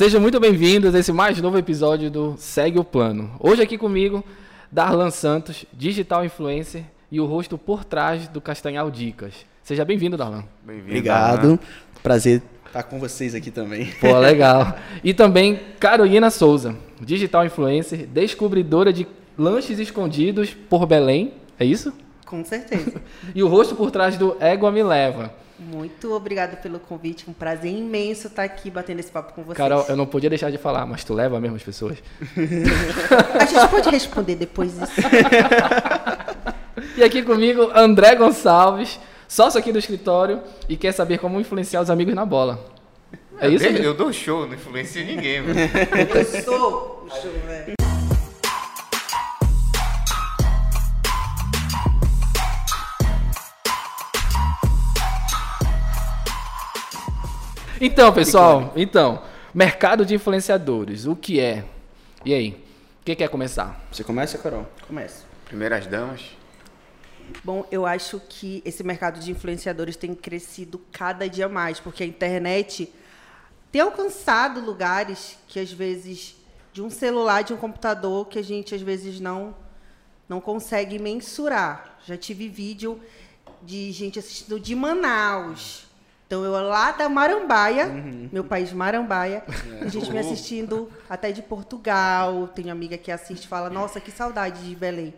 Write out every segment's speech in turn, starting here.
Sejam muito bem-vindos a esse mais novo episódio do Segue o Plano. Hoje aqui comigo, Darlan Santos, digital influencer e o rosto por trás do Castanhal Dicas. Seja bem-vindo, Darlan. Bem-vindo. Obrigado. Darlan. Prazer estar com vocês aqui também. Pô, legal. E também Carolina Souza, digital influencer, descobridora de lanches escondidos por Belém. É isso? Com certeza. e o rosto por trás do Égua Me Leva. Muito obrigada pelo convite. Um prazer imenso estar aqui batendo esse papo com vocês. Carol, eu não podia deixar de falar, mas tu leva mesmo as pessoas? A gente pode responder depois disso. e aqui comigo, André Gonçalves, sócio aqui do escritório e quer saber como influenciar os amigos na bola. É eu isso? Eu, eu dou show, não influencio ninguém, mano. Eu sou o show, velho. Então, pessoal, então, mercado de influenciadores, o que é? E aí? Quem quer começar? Você começa, Carol? Começo. Primeiras damas. Bom, eu acho que esse mercado de influenciadores tem crescido cada dia mais, porque a internet tem alcançado lugares que às vezes de um celular, de um computador, que a gente às vezes não não consegue mensurar. Já tive vídeo de gente assistindo de Manaus, então eu lá da Marambaia, uhum. meu país Marambaia, é. a gente me assistindo até de Portugal. Tenho amiga que assiste e fala, nossa, que saudade de Belém.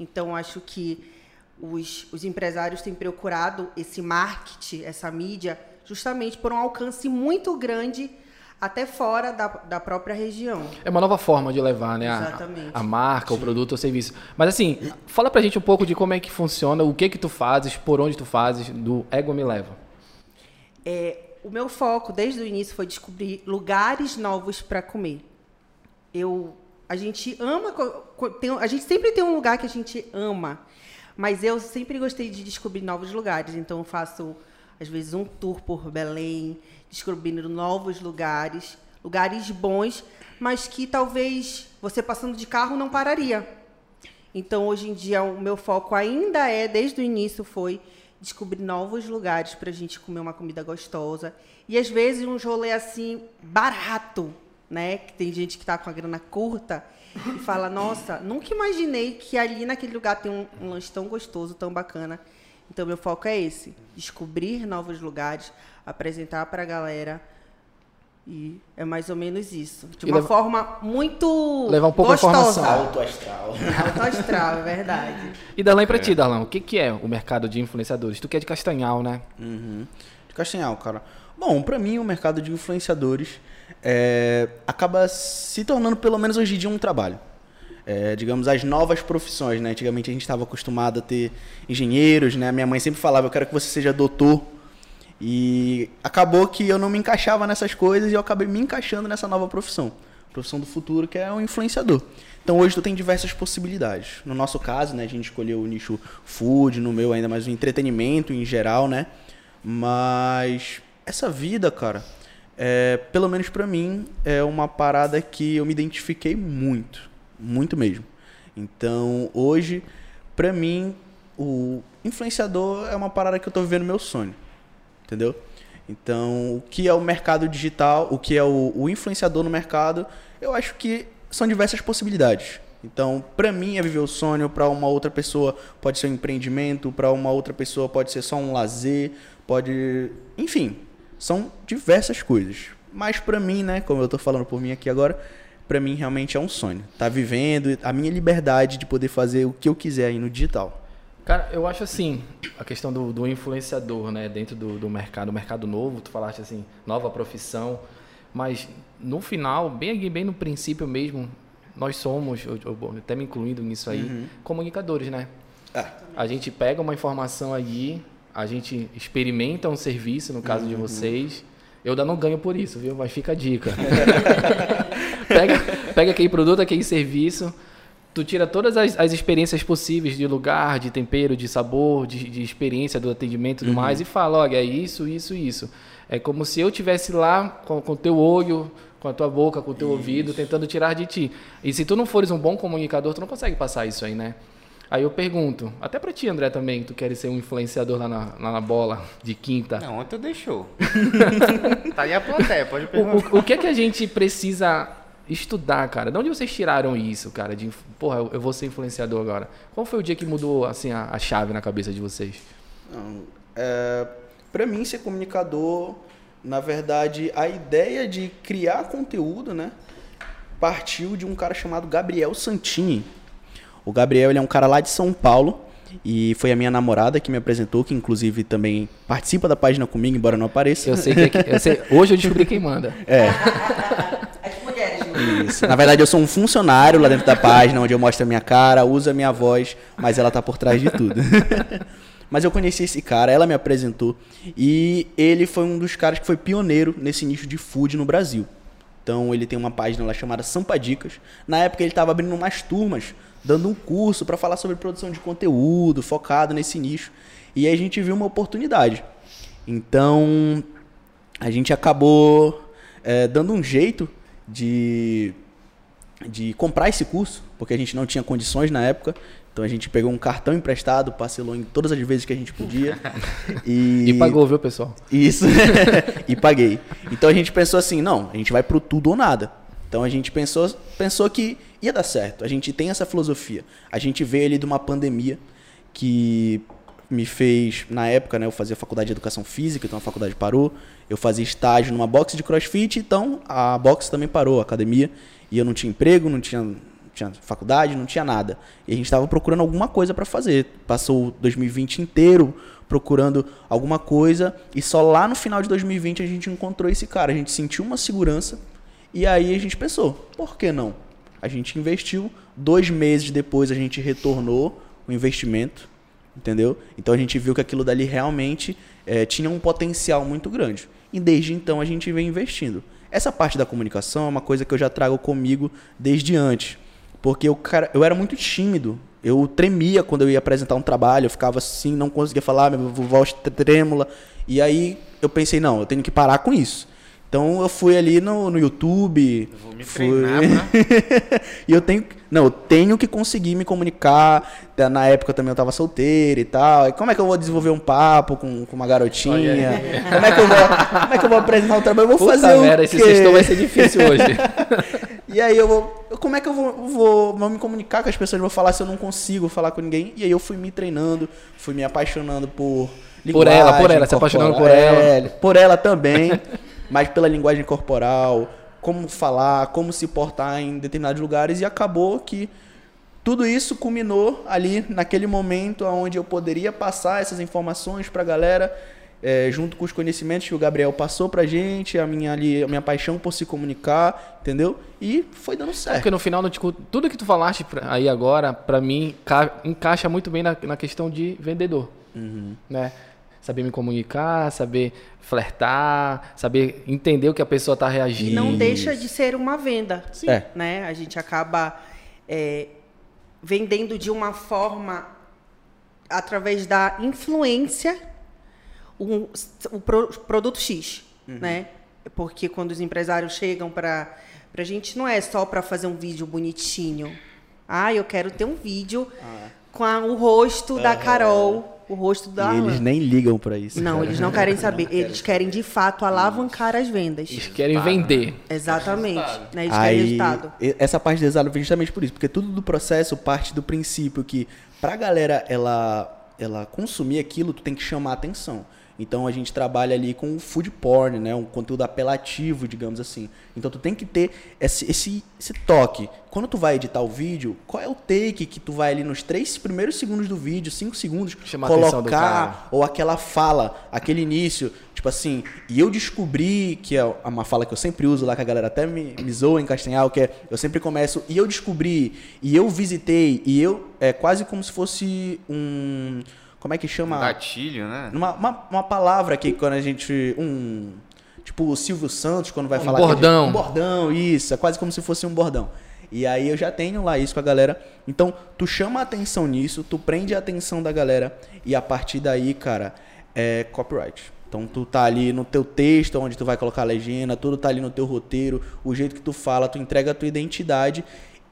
Então acho que os, os empresários têm procurado esse marketing, essa mídia, justamente por um alcance muito grande até fora da, da própria região. É uma nova forma de levar, né? Exatamente. A, a marca, Sim. o produto, o serviço. Mas assim, fala pra gente um pouco de como é que funciona, o que que tu fazes, por onde tu fazes, do Ego Me Leva. É, o meu foco desde o início foi descobrir lugares novos para comer. Eu, a gente ama, tem, a gente sempre tem um lugar que a gente ama, mas eu sempre gostei de descobrir novos lugares. Então eu faço às vezes um tour por Belém, descobrindo novos lugares, lugares bons, mas que talvez você passando de carro não pararia. Então hoje em dia o meu foco ainda é, desde o início foi descobrir novos lugares para a gente comer uma comida gostosa. E às vezes um rolê assim barato, né? Que tem gente que está com a grana curta e fala: Nossa, nunca imaginei que ali naquele lugar tem um, um lanche tão gostoso, tão bacana. Então meu foco é esse: descobrir novos lugares, apresentar para a galera e é mais ou menos isso. De uma leva... forma muito Levar um pouco gostosa. a informação. Alto astral. Alto astral, é verdade. E Darlan, pra é. ti, Darlan, o que, que é o mercado de influenciadores? Tu que é de Castanhal, né? Uhum. De Castanhal, cara. Bom, para mim o mercado de influenciadores é, acaba se tornando, pelo menos hoje em dia, um trabalho. É, digamos, as novas profissões, né? Antigamente a gente estava acostumado a ter engenheiros, né? Minha mãe sempre falava, eu quero que você seja doutor e acabou que eu não me encaixava nessas coisas e eu acabei me encaixando nessa nova profissão. Profissão do futuro, que é um influenciador. Então hoje tu tem diversas possibilidades. No nosso caso, né, a gente escolheu o nicho food, no meu ainda mais o entretenimento em geral, né? Mas essa vida, cara, é, pelo menos para mim, é uma parada que eu me identifiquei muito, muito mesmo. Então, hoje, para mim, o influenciador é uma parada que eu tô vivendo meu sonho entendeu? Então, o que é o mercado digital, o que é o, o influenciador no mercado, eu acho que são diversas possibilidades. Então, para mim é viver o sonho, para uma outra pessoa pode ser um empreendimento, para uma outra pessoa pode ser só um lazer, pode, enfim, são diversas coisas. Mas para mim, né, como eu estou falando por mim aqui agora, para mim realmente é um sonho. Tá vivendo a minha liberdade de poder fazer o que eu quiser aí no digital. Cara, eu acho assim, a questão do, do influenciador, né, dentro do, do mercado, mercado novo, tu falaste assim, nova profissão, mas no final, bem bem no princípio mesmo, nós somos, eu, eu, até me incluindo nisso aí, uhum. comunicadores, né? É. A gente pega uma informação aí, a gente experimenta um serviço, no caso uhum. de vocês. Eu ainda não ganho por isso, viu? Mas fica a dica. pega, pega aquele produto, aquele serviço, tu tira todas as, as, experiências possíveis de lugar, de tempero, de sabor, de, de experiência do atendimento e tudo uhum. mais e fala, olha, é isso, isso, isso. É como se eu tivesse lá com o teu olho, com a tua boca, com o teu isso. ouvido, tentando tirar de ti. E se tu não fores um bom comunicador, tu não consegue passar isso aí, né? Aí eu pergunto, até pra ti, André, também, tu queres ser um influenciador lá na, lá na bola de quinta. Não, ontem eu deixou. tá aí a plateia, pode O, perguntar. o, o que é que a gente precisa estudar, cara? De onde vocês tiraram isso, cara? De, porra, eu, eu vou ser influenciador agora. Qual foi o dia que mudou, assim, a, a chave na cabeça de vocês? Não, é, para mim, ser comunicador, na verdade, a ideia de criar conteúdo, né, partiu de um cara chamado Gabriel Santini. O Gabriel ele é um cara lá de São Paulo e foi a minha namorada que me apresentou, que inclusive também participa da página comigo, embora não apareça. Eu sei que, é que- eu sei- hoje eu descobri quem manda. Né? Isso. Na verdade, eu sou um funcionário lá dentro da página, onde eu mostro a minha cara, uso a minha voz, mas ela tá por trás de tudo. mas eu conheci esse cara, ela me apresentou, e ele foi um dos caras que foi pioneiro nesse nicho de food no Brasil. Então, ele tem uma página lá chamada Sampa Dicas. Na época, ele estava abrindo umas turmas, dando um curso para falar sobre produção de conteúdo, focado nesse nicho. E aí a gente viu uma oportunidade. Então, a gente acabou eh, dando um jeito de, de comprar esse curso, porque a gente não tinha condições na época. Então a gente pegou um cartão emprestado, parcelou em todas as vezes que a gente podia. E, E pagou, viu, pessoal? Isso. e paguei. Então a gente pensou assim, não, a gente vai pro tudo ou nada. Então a gente pensou, pensou que ia dar certo. A gente tem essa filosofia. A gente veio ali de uma pandemia que me fez, na época, né, eu fazia faculdade de educação física, então a faculdade parou. Eu fazia estágio numa box de crossfit, então a box também parou, a academia. E eu não tinha emprego, não tinha, não tinha faculdade, não tinha nada. E a gente estava procurando alguma coisa para fazer. Passou o 2020 inteiro procurando alguma coisa e só lá no final de 2020 a gente encontrou esse cara. A gente sentiu uma segurança e aí a gente pensou, por que não? A gente investiu, dois meses depois a gente retornou o investimento, entendeu? Então a gente viu que aquilo dali realmente eh, tinha um potencial muito grande. E desde então a gente vem investindo. Essa parte da comunicação é uma coisa que eu já trago comigo desde antes. Porque eu, cara, eu era muito tímido. Eu tremia quando eu ia apresentar um trabalho, eu ficava assim, não conseguia falar, minha voz trêmula. E aí eu pensei, não, eu tenho que parar com isso. Então eu fui ali no, no YouTube. Eu vou me fui... treinar pra... e eu tenho. Não, eu tenho que conseguir me comunicar. Na época também eu tava solteiro e tal. E como é que eu vou desenvolver um papo com, com uma garotinha? Como é, que eu vou, como é que eu vou apresentar um trabalho? Eu vou Puta fazer merda, o esse quê? sextou vai ser difícil hoje. E aí eu vou. eu- Como é que eu vou, vou, vou me comunicar com as pessoas? Vou falar se eu não consigo falar com ninguém. E aí eu fui me treinando, fui me apaixonando por Por ela, por ela, se apaixonando por ela. É, por ela também, mas pela linguagem corporal, como falar, como se portar em determinados lugares. E acabou que tudo isso culminou ali naquele momento onde eu poderia passar essas informações pra galera. é, junto com os conhecimentos que o Gabriel passou pra gente, a minha, ali, a minha paixão por se comunicar, entendeu? E foi dando certo. Porque no final, tipo, tudo que tu falaste aí agora, pra mim, ca- encaixa muito bem na, na questão de vendedor. Né? Saber me comunicar, saber flertar, saber entender o que a pessoa tá E reagindo. não deixa de ser uma venda. É. Né? A gente acaba é, vendendo de uma forma através da influência um, o pro- produto X, né? Porque quando os empresários chegam para a gente não é só para fazer um vídeo bonitinho. Ah, eu quero ter um vídeo com a- o rosto da Carol, o rosto da E eles nem ligam pra isso. Não, cara. eles não querem saber. Eles querem de fato alavancar as vendas. Eles querem vender. Exatamente. Né? Eles querem Aí, resultado. e- essa parte do resultado vem justamente por isso, porque tudo do processo parte do princípio que pra galera ela, ela consumir aquilo, tu tem que chamar atenção. Então a gente trabalha ali com o food porn, né? Um conteúdo apelativo, digamos assim. Então tu tem que ter esse, esse, esse toque. Quando tu vai editar o vídeo, qual é o take que tu vai ali nos três primeiros segundos do vídeo, cinco segundos, Chama colocar ou aquela fala, aquele início, tipo assim, e eu descobri, que é uma fala que eu sempre uso lá, que a galera até me, me zoa em Castanhal, que é, eu sempre começo, e eu descobri, e eu visitei, e eu, é quase como se fosse um, como é que chama? Gatilho, né? Uma, uma, uma palavra que quando a gente, um, tipo o Silvio Santos, quando vai Um falar... que a gente- bordão. um bordão, isso, é quase como se fosse um bordão. E aí eu já tenho lá isso com a galera. Então, tu chama a atenção nisso, tu prende a atenção da galera e a partir daí, cara, é copyright. Então tu tá ali no teu texto, onde tu vai colocar a legenda, tudo tá ali no teu roteiro, o jeito que tu fala, tu entrega a tua identidade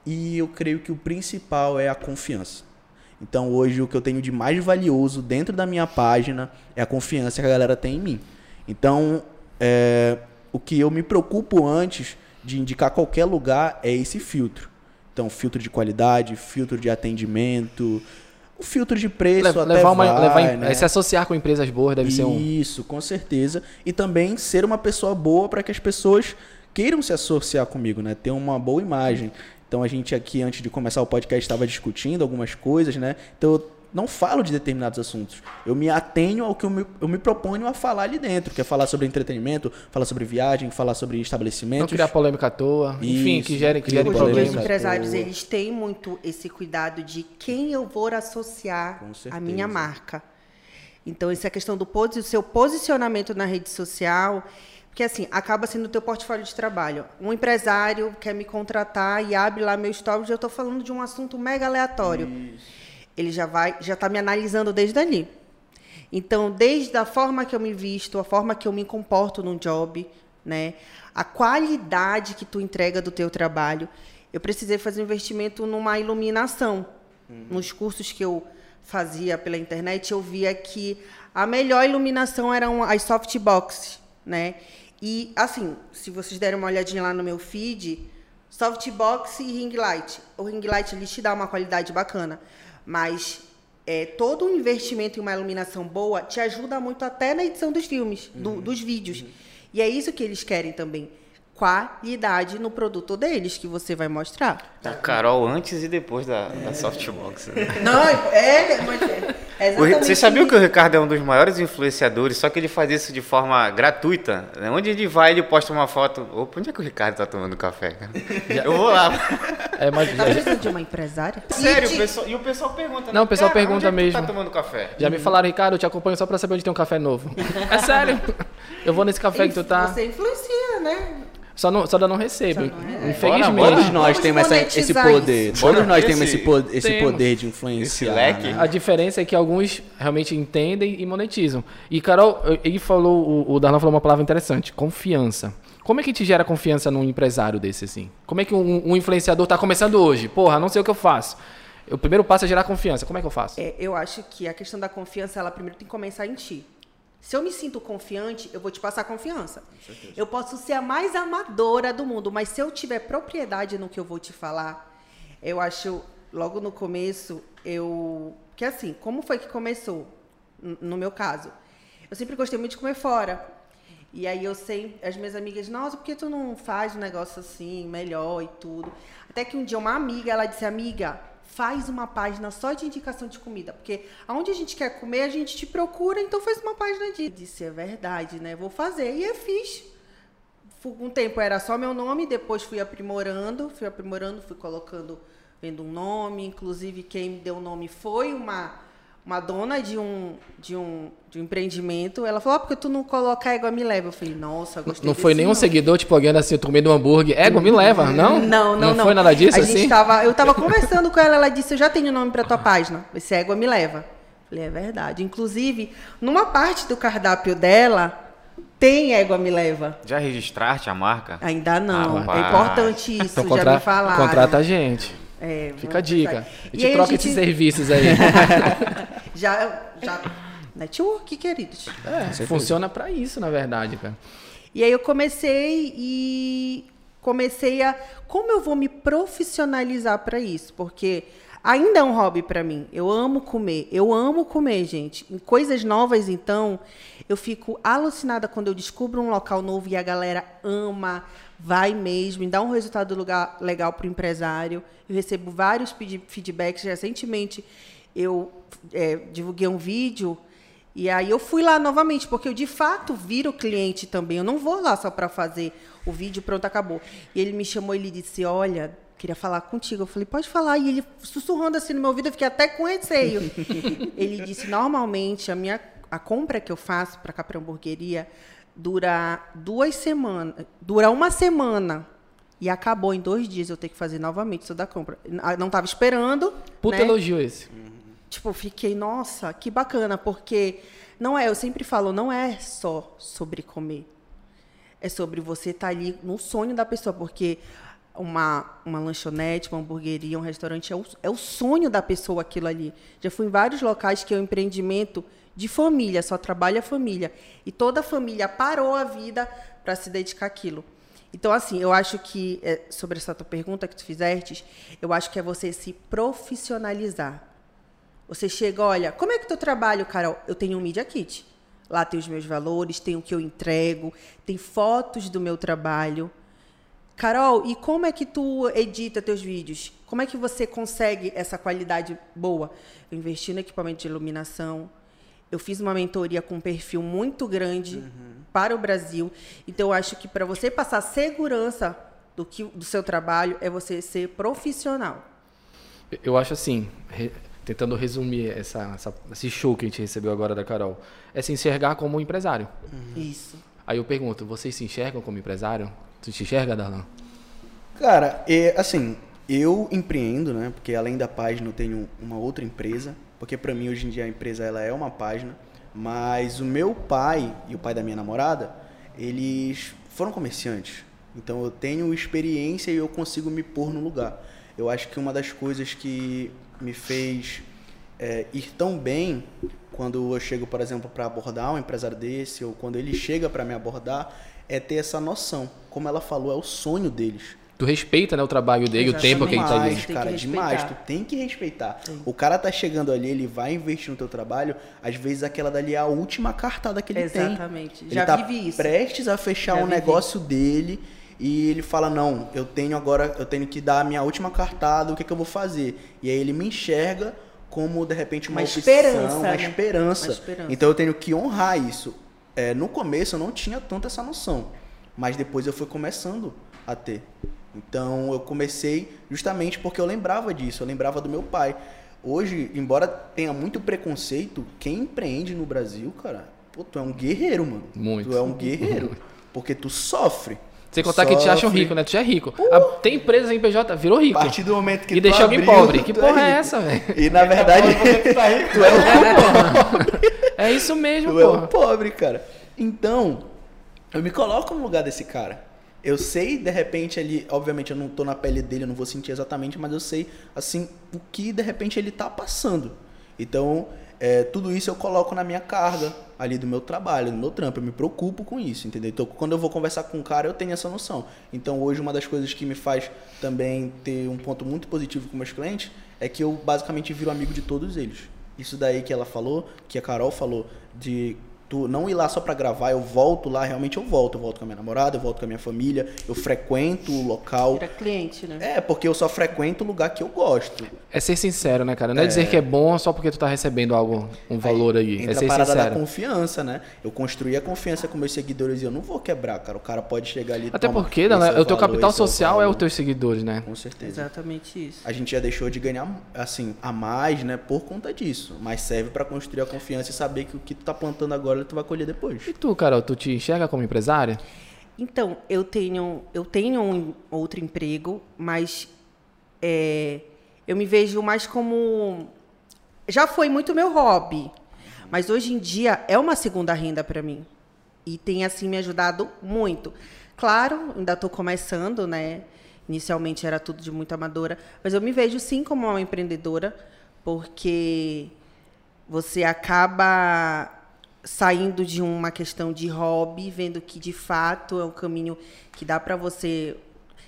e eu creio que o principal é a confiança. Então hoje o que eu tenho de mais valioso dentro da minha página é a confiança que a galera tem em mim. Então é, o que eu me preocupo antes de indicar qualquer lugar é esse filtro. Então filtro de qualidade, filtro de atendimento, o filtro de preço até uma, vai, levar né? Se associar com empresas boas deve ser um. Isso, com certeza. E também ser uma pessoa boa para que as pessoas queiram se associar comigo, né? Ter uma boa imagem. Então a gente aqui, antes de começar o podcast, estava discutindo algumas coisas, né? Então eu não falo de determinados assuntos. Eu me atenho ao que eu me, eu me proponho a falar ali dentro, que é falar sobre entretenimento, falar sobre viagem, falar sobre Não estabelecimentos. criar polêmica à toa. Enfim, Isso, que gerem, que gerem os problemas. polêmica. empresários, eles têm muito esse cuidado de quem eu vou associar à minha marca. Então, essa questão do seu posicionamento na rede social, porque assim, acaba sendo o teu portfólio de trabalho. Um empresário quer me contratar e abre lá meu stories, eu estou falando de um assunto mega aleatório. Ele já vai, já está me analisando desde ali. Então, desde a forma que eu me visto, a forma que eu me comporto num job, né? A qualidade que tu entrega do teu trabalho. Eu precisei fazer um investimento numa iluminação. Nos cursos que eu fazia pela internet, eu via que a melhor iluminação eram as softbox, né? E assim, se vocês derem uma olhadinha lá no meu feed, softbox e ring light. O ring light ele te dá uma qualidade bacana, mas é, todo um investimento em uma iluminação boa te ajuda muito até na edição dos filmes, do- dos vídeos. E é isso que eles querem também. Qualidade no produto deles que você vai mostrar. A Carol antes e depois da, da softbox. né? Não, é, mas é O Ri- exatamente Você sabia isso. que o Ricardo é um dos maiores influenciadores, só que ele faz isso de forma gratuita. né? Onde ele vai, ele posta uma foto. Opa, onde é que o Ricardo tá tomando café? Eu vou lá. É, mas Tá precisando de uma empresária? Sério, E o pessoal, e o pessoal pergunta. né? Não, o pessoal "Cara, pergunta onde é que tu mesmo. tá tomando café? já me falaram, Ricardo, eu te acompanho só pra saber onde tem um café novo. É sério. Eu vou nesse café que tu tá. Você influencia, né? Só não, só não recebo. Todos Infelizmente. nós Vamos temos essa- esse poder. isso. Todos nós temos esse- esse, po- esse Temos. poder de influenciar. Esse leque. né? A diferença é que alguns realmente entendem e monetizam. E, Carol, ele falou, o, o Darlan falou uma palavra interessante: confiança. Como é que te gera confiança num empresário desse assim? Como é que um, um influenciador tá começando hoje? Porra, não sei o que eu faço. O primeiro passo é gerar confiança. Como é que eu faço? É, eu acho que a questão da confiança, ela primeiro tem que começar em ti. Se eu me sinto confiante, eu vou te passar confiança. Eu posso ser a mais amadora do mundo, mas se eu tiver propriedade no que eu vou te falar, eu acho, logo no começo, eu. Que assim, como foi que começou? No meu caso. Eu sempre gostei muito de comer fora. E aí eu sei, as minhas amigas, nossa, por que tu não faz um negócio assim, melhor e tudo? Até que um dia uma amiga, ela disse, amiga, faz uma página só de indicação de comida, porque aonde a gente quer comer, a gente te procura, então faz uma página de. Disse, é verdade, né? Vou fazer. E eu fiz. Um tempo era só meu nome, depois fui aprimorando, fui aprimorando, fui colocando, vendo um nome. Inclusive, quem me deu o nome foi uma, uma dona de um, de, um, de um empreendimento. Ela falou, ó, porque tu não coloca égua, me leva. Eu falei, nossa, gostei Não foi nenhum seguidor te plugando assim, eu comendo um hambúrguer. Égua, me leva, não? Não, não, não. foi nada disso a assim? Gente tava, eu tava conversando com ela, ela disse, eu já tenho nome para tua página. Esse égua me leva. Falei, é verdade. Inclusive, numa parte do cardápio dela, tem égua me leva. Já registraste a marca? Ainda não. Rapaz. é importante isso, Então já contra- me falaram. contrata a gente. É, Fica a dica. A E gente troca a gente- esses serviços aí. Já, já... Network, queridos. É, funciona pra isso, na verdade, cara. E aí eu comecei e comecei a como eu vou me profissionalizar para isso, porque ainda é um hobby para mim. Eu amo comer, eu amo comer, gente. Em coisas novas, então, eu fico alucinada quando eu descubro um local novo e a galera ama, vai mesmo, e dá um resultado lugar legal para o empresário. Eu recebo vários feed- feedbacks. Recentemente, eu é, divulguei um vídeo e aí eu fui lá novamente, porque eu de fato viro cliente também. Eu não vou lá só para fazer o vídeo, pronto, acabou. E ele me chamou e ele disse: Olha, queria falar contigo. Eu falei: Pode falar. E ele sussurrando assim no meu ouvido, eu fiquei até com receio. ele disse: Normalmente a minha a compra que eu faço para cá para hamburgueria dura duas semanas, dura uma semana. E acabou em dois dias eu ter que fazer novamente isso da compra. Não estava esperando. Puta né? elogio esse. Tipo, fiquei, nossa, que bacana, porque não é, eu sempre falo, não é só sobre comer. É sobre você estar ali no sonho da pessoa, porque uma, uma lanchonete, uma hamburgueria, um restaurante, é o, é o sonho da pessoa aquilo ali. Já fui em vários locais que é um empreendimento de família, só trabalha a família. E toda a família parou a vida para se dedicar àquilo. Então, assim, eu acho que, é, sobre essa tua pergunta que tu fizeste, eu acho que é você se profissionalizar. Você chega, olha, como é que tu trabalha, Carol? Eu tenho um Media Kit. Lá tem os meus valores, tem o que eu entrego, tem fotos do meu trabalho. Carol, e como é que tu edita teus vídeos? Como é que você consegue essa qualidade boa? Eu investi no equipamento de iluminação. Eu fiz uma mentoria com um perfil muito grande uhum. para o Brasil. Então, eu acho que para você passar segurança do, que, do seu trabalho é você ser profissional. Eu acho assim, re, tentando resumir essa, essa, esse show que a gente recebeu agora da Carol, é se enxergar como um empresário. Uhum. Isso. Aí eu pergunto, vocês se enxergam como empresário? Tu te enxerga, Darlan? Cara, é, assim, eu empreendo, né? Porque além da página eu tenho uma outra empresa. Porque para mim hoje em dia a empresa ela é uma página. Mas o meu pai e o pai da minha namorada, eles foram comerciantes. Então eu tenho experiência e eu consigo me pôr no lugar. Eu acho que uma das coisas que me fez é, ir tão bem quando eu chego, por exemplo, para abordar um empresário desse, ou quando ele chega para me abordar, é ter essa noção. Como ela falou, é o sonho deles. Tu respeita né, o trabalho dele, Exatamente. o tempo que ele tá ali. cara, demais. Tu tem que respeitar. Sim. O cara tá chegando ali, ele vai investir no teu trabalho. Às vezes aquela dali é a última cartada que ele Exatamente. tem. Exatamente. Já tá vive isso. prestes a fechar Já um negócio dele e ele fala não, eu tenho agora, eu tenho que dar a minha última cartada, o que, que eu vou fazer? E aí ele me enxerga como de repente uma, uma opção, esperança, uma, né? esperança. uma esperança. Então eu tenho que honrar isso. É, no começo eu não tinha tanto essa noção, mas depois eu fui começando a ter. Então eu comecei justamente porque eu lembrava disso, eu lembrava do meu pai. Hoje, embora tenha muito preconceito, quem empreende no Brasil, cara, pô, tu é um guerreiro, mano. Muito. Tu é um guerreiro. porque tu sofre. Sem contar sofre. que te acham rico, né? Tu já é rico. Uh, tem empresa em PJ, virou rico. A partir do momento que E deixa alguém pobre. Que é porra é, é essa, velho? E na verdade. tu, tá rico, tu é um pobre. É isso mesmo, tu porra. Tu é um pobre, cara. Então, eu me coloco no lugar desse cara. Eu sei, de repente, ali, obviamente eu não tô na pele dele, eu não vou sentir exatamente, mas eu sei, assim, o que de repente ele tá passando. Então, é, tudo isso eu coloco na minha carga ali do meu trabalho, do meu trampo. Eu me preocupo com isso, entendeu? Então, quando eu vou conversar com um cara, eu tenho essa noção. Então, hoje, uma das coisas que me faz também ter um ponto muito positivo com meus clientes é que eu basicamente viro amigo de todos eles. Isso daí que ela falou, que a Carol falou, de tu não ir lá só para gravar, eu volto lá, realmente eu volto. Eu volto com a minha namorada, eu volto com a minha família, eu frequento o local. Vira cliente, né? É, porque eu só frequento o lugar que eu gosto. É ser sincero, né, cara? Não é, é dizer que é bom só porque tu tá recebendo algo, um valor aí. aí. é ser a parada sincero. da confiança, né? Eu construí a confiança com meus seguidores e eu não vou quebrar, cara. O cara pode chegar ali Até porque, né, o teu capital social é, o teus seguidores, né? Com certeza. Exatamente isso. A gente já deixou de ganhar, assim, a mais, né, por conta disso. Mas serve para construir a confiança e saber que o que tu tá plantando agora tu vai colher depois. E tu, Carol, tu te enxerga como empresária? Então, eu tenho, eu tenho um outro emprego, mas é, eu me vejo mais como. Já foi muito meu hobby, mas hoje em dia é uma segunda renda para mim. E tem, assim, me ajudado muito. Claro, ainda estou começando, né? Inicialmente era tudo de muito amadora, mas eu me vejo sim como uma empreendedora, porque você acaba saindo de uma questão de hobby, vendo que de fato é um caminho que dá para você.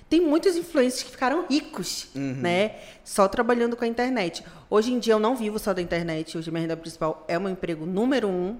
Tem muitos influencers que ficaram ricos, uhum. né? Só trabalhando com a internet. Hoje em dia eu não vivo só da internet. Hoje minha renda principal é o meu emprego número um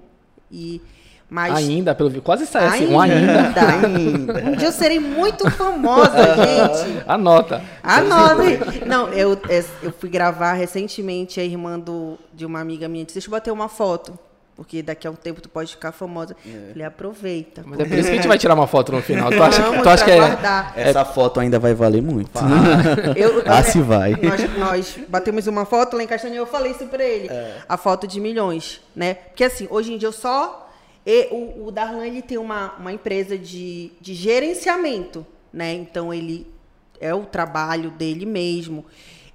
e mas ainda pelo quase sai assim, um ainda. ainda. Um dia eu serei muito famosa, gente. Anota. Anota. Não, eu, é, eu fui gravar recentemente a irmã do, de uma amiga minha disse: "Deixa eu bater uma foto". Porque daqui a um tempo tu pode ficar famosa. É. Falei, aproveita. Mas é por isso que a gente vai tirar uma foto no final. Tu acha, tu acha que é... Essa foto ainda vai valer muito. Eu, ah, se vai. Nós, nós, batemos uma foto lá em Castanha eu falei isso pra ele. É. A foto de milhões, né? Porque assim, hoje em dia eu só... E, o, o Darlan, ele tem uma, uma empresa de, de gerenciamento, né? Então, ele... É o trabalho dele mesmo.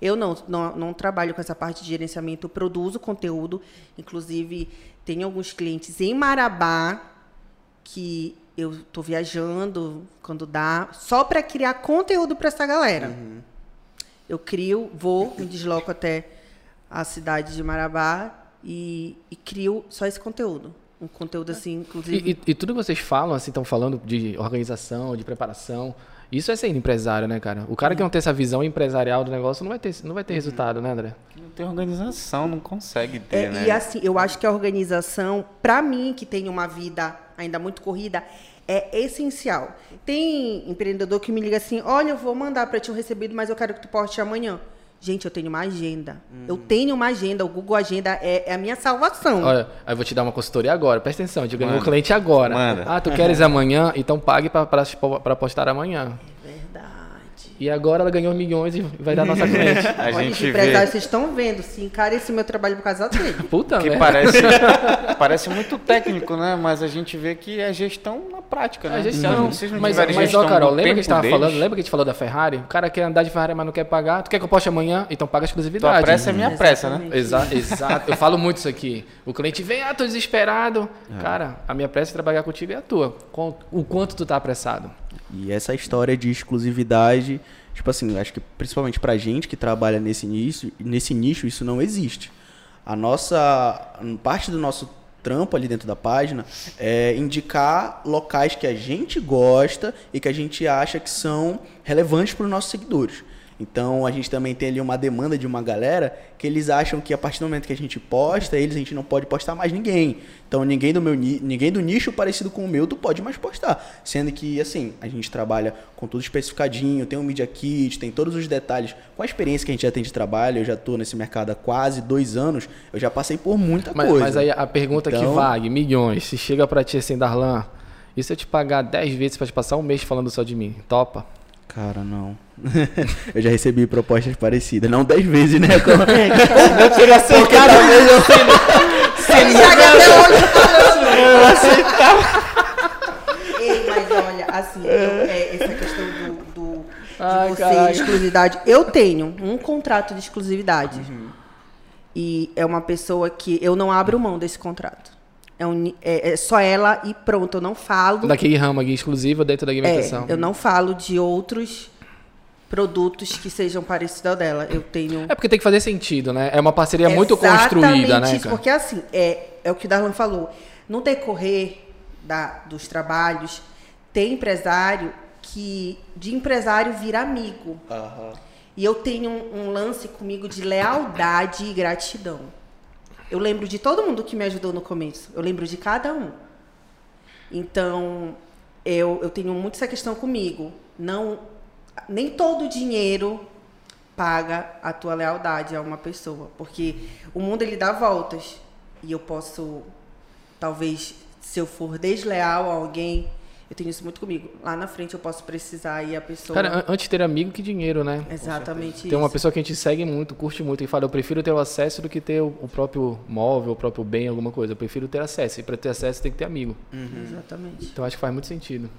Eu não, não, não trabalho com essa parte de gerenciamento, eu produzo conteúdo, inclusive tem alguns clientes em Marabá que eu tô viajando quando dá, só para criar conteúdo para essa galera. Eu crio, vou, me desloco até a cidade de Marabá e, e crio só esse conteúdo. Um conteúdo assim, inclusive. E, e- e tudo que vocês falam, assim, estão falando de organização, de preparação. Isso é ser empresário, né, cara? O cara que não tem essa visão empresarial do negócio não vai ter, não vai ter resultado, né, André? Não tem organização, não consegue ter, É, né? E assim, eu acho que a organização, para mim, que tem uma vida ainda muito corrida, é essencial. Tem empreendedor que me liga assim: olha, eu vou mandar para ti um recebido, mas eu quero que tu poste amanhã. Gente, eu tenho uma agenda. Eu tenho uma agenda. O Google Agenda é, é a minha salvação. Olha, aí eu vou te dar uma consultoria agora. Presta atenção, eu ganhei um Manda. cliente agora. Manda. Ah, tu queres amanhã? Então pague para postar amanhã. E agora ela ganhou milhões e vai dar nossa cliente. A Olha, gente esse vê vocês estão vendo, se encara esse meu trabalho por causa dele. Puta, que velho. parece, parece muito técnico, né? Mas a gente vê que é gestão na prática, né? A gestão. Vocês não mas, mas gestão ó, Carol, lembra que a gente tava deles? falando? Lembra que a gente falou da Ferrari? O cara quer andar de Ferrari, mas não quer pagar. Tu quer que eu poste amanhã? Então paga a Tua exclusividade. pressa é minha pressa, né? Exato, exato. Eu falo muito isso aqui. O cliente vem, ah, tô desesperado. Cara, a minha pressa é trabalhar contigo e a tua. Com- O quanto tu tá apressado. E essa história de exclusividade, tipo assim, acho que principalmente pra gente que trabalha nesse nicho, nesse nicho, isso não existe. A nossa parte do nosso trampo ali dentro da página é indicar locais que a gente gosta e que a gente acha que são relevantes para os nossos seguidores. Então a gente também tem ali uma demanda de uma galera que eles acham que a partir do momento que a gente posta, eles a gente não pode postar mais ninguém. Então ninguém do meu ni- ninguém do nicho parecido com o meu tu pode mais postar, sendo que assim, a gente trabalha com tudo especificadinho, tem um media kit, tem todos os detalhes. Com a experiência que a gente já tem de trabalho, eu já tô nesse mercado há quase dois anos, eu já passei por muita Mas, coisa. mas aí a pergunta que Então- vague, milhões, se chega pra ti assim, Darlan, e se eu te pagar 10 vezes pra te passar um mês falando só de mim? Topa? Cara, não. eu já recebi propostas parecidas, não dez vezes, né? Como- Eu queria ser cada vez eu Ele chega até hoje falando Ei, mas olha, assim, eu- é, essa questão do, do- de Ai, você caralho. exclusividade. Eu tenho um contrato de exclusividade. E é uma pessoa que eu não abro mão desse contrato. É, um é- é só ela e pronto. Eu não falo. Daquele ramo aqui exclusivo dentro da alimentação. É, eu não falo de outros produtos que sejam parecidos ao dela. Eu tenho. É porque tem que fazer sentido, né? É uma parceria muito Exatamente construída, né? cara? Porque assim, é, é o que o Darlan falou. No decorrer da, dos trabalhos, tem empresário que de empresário vira amigo. E eu tenho um, um lance comigo de lealdade e gratidão. Eu lembro de todo mundo que me ajudou no começo. Eu lembro de cada um. Então, eu, eu tenho muito essa questão comigo. Não, nem todo dinheiro paga a tua lealdade a uma pessoa, porque o mundo ele dá voltas e eu posso, talvez, se eu for desleal a alguém, eu tenho isso muito comigo. Lá na frente eu posso precisar e a pessoa. Cara, an- antes ter amigo que dinheiro, né? exatamente Tem uma isso. pessoa que a gente segue muito, curte muito, e fala, eu prefiro ter o acesso do que ter o, o próprio móvel, o próprio bem, alguma coisa. Eu prefiro ter acesso. E para ter acesso tem que ter amigo. Exatamente. Então acho que faz muito sentido.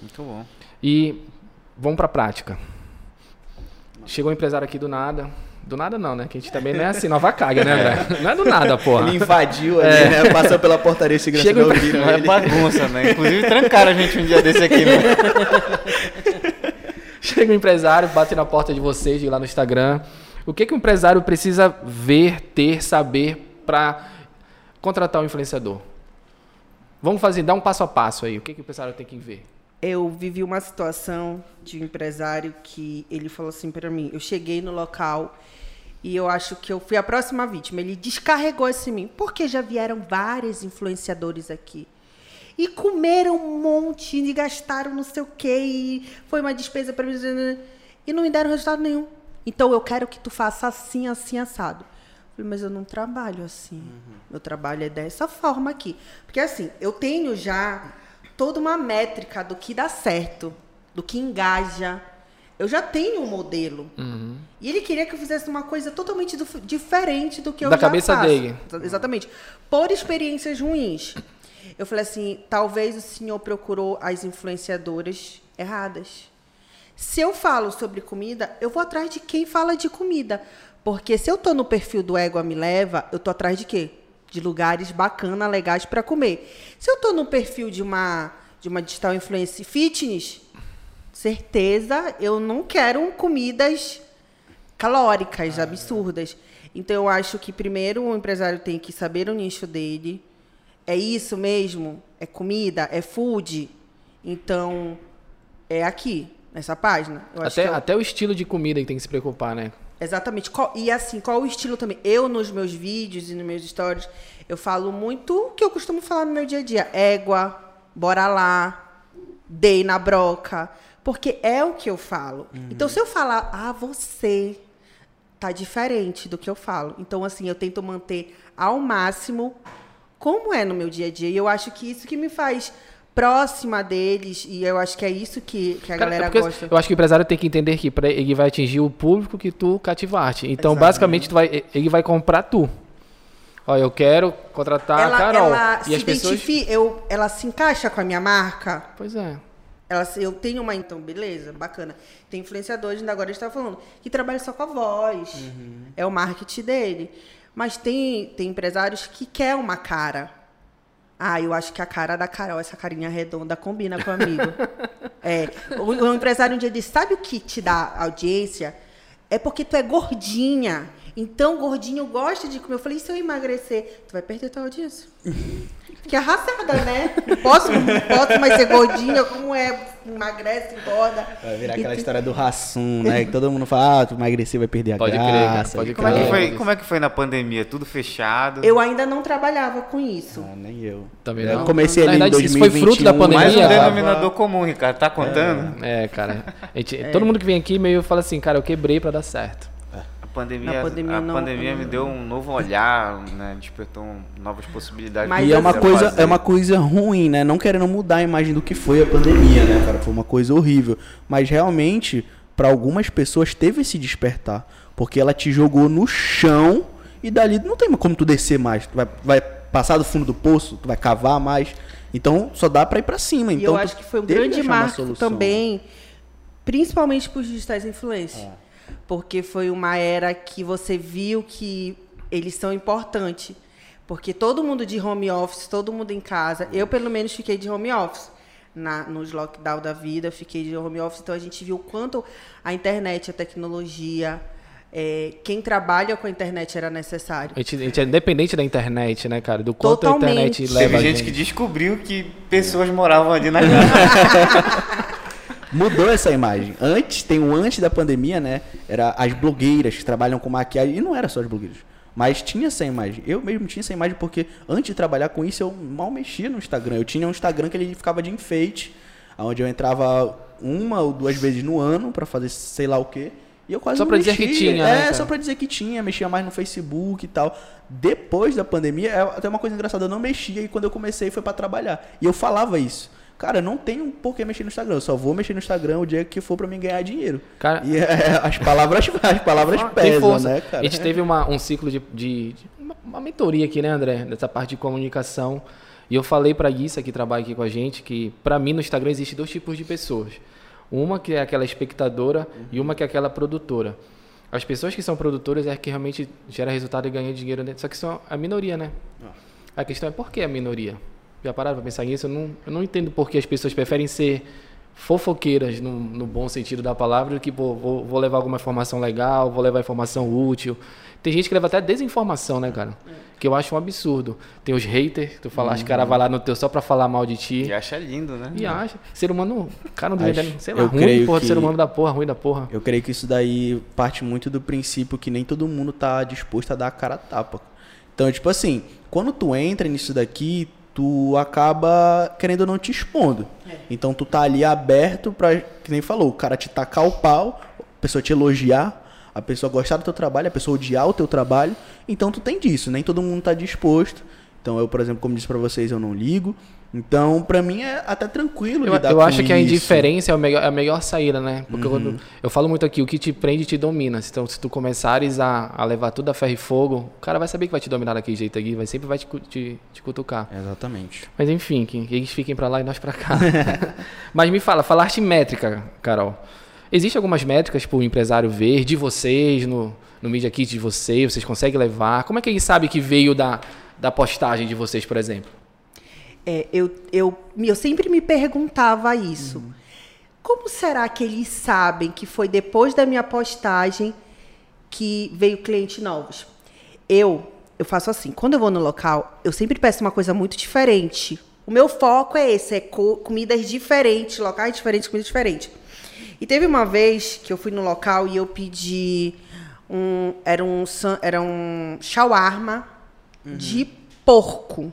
Muito bom. E vamos pra prática. Chegou um empresário aqui do nada. Do nada não, né? Que a gente também não é assim, nova caga, né, André? Não é do nada, porra. Ele invadiu ali, né? Passou pela portaria segurança Chega não ouviram é bagunça, né? Inclusive trancaram a gente um dia desse aqui, né? Chega um empresário, bate na porta de vocês, de lá no Instagram. O que, que o empresário precisa ver, ter, saber para contratar um influenciador? Vamos fazer, dar um passo a passo aí. O que, que o empresário tem que ver? Eu vivi uma situação de um empresário que ele falou assim para mim: eu cheguei no local e eu acho que eu fui a próxima vítima. Ele descarregou isso em mim, porque já vieram vários influenciadores aqui. E comeram um monte e gastaram não sei o quê, e foi uma despesa para mim, e não me deram resultado nenhum. Então eu quero que tu faça assim, assim, assado. Eu Falei, mas eu não trabalho assim. Meu trabalho é dessa forma aqui. Porque assim, eu tenho já toda uma métrica do que dá certo, do que engaja. Eu já tenho um modelo. E ele queria que eu fizesse uma coisa totalmente do- diferente do que eu Da já cabeça faço. dele. Exatamente. Por experiências ruins. Eu falei assim, talvez o senhor procurou as influenciadoras erradas. Se eu falo sobre comida, eu vou atrás de quem fala de comida. Porque se eu tô no perfil do Égua Me Leva, eu tô atrás de quê? De lugares bacanas, legais para comer. Se eu tô no perfil de uma de uma digital influencer fitness, certeza eu não quero comidas calóricas, absurdas. Então eu acho que primeiro o empresário tem que saber o nicho dele. É isso mesmo? É comida? É food? Então é aqui, nessa página. Até, é o- até o estilo de comida que tem que se preocupar, né? Exatamente. Qual- e assim, qual o estilo também? Eu, nos meus vídeos e nos meus stories, eu falo muito o que eu costumo falar no meu dia a dia. Égua, bora lá, dei na broca. Porque é o que eu falo. Então, se eu falar, ah, você tá diferente do que eu falo. Então, assim, eu tento manter ao máximo como é no meu dia a dia. E eu acho que isso que me faz próxima deles. E eu acho que é isso que, que a Cara, galera é porque gosta. Eu acho que o empresário tem que entender que ele vai atingir o público que tu cativaste. Então, Exatamente. basicamente, tu vai, ele vai comprar tu. Ó, eu quero contratar a ela, Carol. ela e se as pessoas. eu, ela se encaixa com a minha marca. Pois é. Ela, eu tenho uma, então, beleza, bacana. Tem influenciadores, ainda agora a gente tá falando, que trabalha só com a voz. É o marketing dele. Mas tem, tem empresários que quer uma cara. Ah, eu acho que a cara da Carol, essa carinha redonda, combina com o amigo. é. O, o empresário um dia disse, sabe o que te dá audiência? É porque tu é gordinha. Então, gordinho gosta de comer. Eu falei, e se eu emagrecer? Tu vai perder tua audiência. Fiquei arrasada, né? Não posso, não posso mais ser gordinha, como é? Emagrece, engorda. Vai virar E aquela tu- história do raçum, né? Que todo mundo fala, ah, tu emagrecer vai perder a Pode crer, graça. cara, pode Como é, que crer. foi, como é que foi na pandemia? Tudo fechado? Eu ainda não trabalhava com isso. Ah, nem eu. Também eu não. comecei Na ali verdade, em isso foi 2021. fruto da pandemia. Mais um Tava- denominador comum, Ricardo. Tá contando? É, cara. A gente- Todo mundo que vem aqui meio fala assim, cara, eu quebrei pra dar certo. A pandemia, Na pandemia a não- pandemia não- me deu um novo olhar, né? Despertou novas possibilidades. Mas E é uma, coisa, fazer. é uma coisa ruim, né? Não querendo mudar a imagem do que foi a pandemia, né, cara? Foi uma coisa horrível. Mas realmente, para algumas pessoas, teve esse despertar. Porque ela te jogou no chão e dali não tem como tu descer mais. Tu vai, vai passar do fundo do poço, tu vai cavar mais. Então só dá pra ir pra cima. E Então, eu tu acho que foi um grande marco também, principalmente para os digitais influencers. Porque foi uma era que você viu que eles são importantes. Porque todo mundo de home office, todo mundo em casa. Eu, pelo menos, fiquei de home office. Na, nos lockdown da vida, fiquei de home office. Então, a gente viu o quanto a internet, a tecnologia, eh, quem trabalha com a internet era necessário. A gente, a gente é independente da internet, né, cara? Do quanto a Totalmente. internet leva Teve a gente gente. que descobriu que pessoas moravam ali na casa. Mudou essa imagem. Antes, tem o antes da pandemia, né? Era as blogueiras que trabalham com maquiagem. E não era só as blogueiras. Mas tinha essa imagem. Eu mesmo tinha essa imagem porque antes de trabalhar com isso, eu mal mexia no Instagram. Eu tinha um Instagram que ele ficava de enfeite, onde eu entrava uma ou duas vezes no ano pra fazer sei lá o quê. E eu quase Só pra dizer que mexia. tinha, né, É, cara? só pra dizer que tinha. Mexia mais no Facebook e tal. Depois da pandemia, é até uma coisa engraçada, eu não mexia e quando eu comecei foi pra trabalhar. E eu falava isso. Cara, não tenho por que mexer no Instagram. Eu só vou mexer no Instagram o dia que for pra mim ganhar dinheiro. Cara- e é, as palavras, as palavras Ah, pesam, né, cara? A gente teve uma- um ciclo de, de- de- uma, mentoria aqui, né, André? Dessa parte de comunicação. E eu falei pra Guissa, que trabalha aqui com a gente, que pra mim no Instagram existe dois tipos de pessoas. Uma que é aquela espectadora e uma que é aquela produtora. As pessoas que são produtoras é que realmente gera resultado e ganha dinheiro, né? só que são a minoria, né? A questão é por que a minoria? Já pararam pra pensar nisso? Eu não, eu não entendo por que as pessoas preferem ser fofoqueiras no, no bom sentido da palavra do que pô, vou, vou levar alguma informação legal, vou levar informação útil. Tem gente que leva até desinformação, né, cara? Que eu acho um absurdo. Tem os haters, tu falaste, o cara vai lá no teu só pra falar mal de ti. E acha lindo, né? E acha. Ser humano, cara, não deveria, sei lá, eu ruim, creio porra, do que- ser humano da porra, ruim da porra. Eu creio que isso daí parte muito do princípio que nem todo mundo tá disposto a dar a cara a tapa. Então, tipo assim, quando tu entra nisso daqui, tu acaba querendo ou não te expondo. Então tu tá ali aberto pra, que nem falou, o cara te tacar o pau, a pessoa te elogiar, a pessoa gostar do teu trabalho, a pessoa odiar o teu trabalho. Então tu tem disso, nem todo mundo tá disposto. Então eu, por exemplo, como disse pra vocês, eu não ligo. Então, pra mim é até tranquilo Eu, eu acho que a isso. indiferença é a melhor, é a melhor saída, né? Porque Uhum. quando- eu falo muito aqui, o que te prende te domina. Então, se tu começares a, a levar tudo a ferro e fogo, o cara vai saber que vai te dominar daquele jeito aqui, vai sempre vai te, te, te cutucar. Exatamente. Mas enfim, que, que eles fiquem pra lá e nós pra cá. Mas me fala, falaste métrica, Carol. Existem algumas métricas pro empresário ver de vocês, no, no Media Kit de vocês, vocês conseguem levar? Como é que ele sabe que veio da, da postagem de vocês, por exemplo? É, eu, eu, eu sempre me perguntava isso. Como será que eles sabem que foi depois da minha postagem que veio clientes novos? Eu, eu faço assim, quando eu vou no local, eu sempre peço uma coisa muito diferente. O meu foco é esse, é co comidas diferentes, locais diferentes, comidas diferentes. E teve uma vez que eu fui no local e eu pedi um, era um, era um shawarma de porco.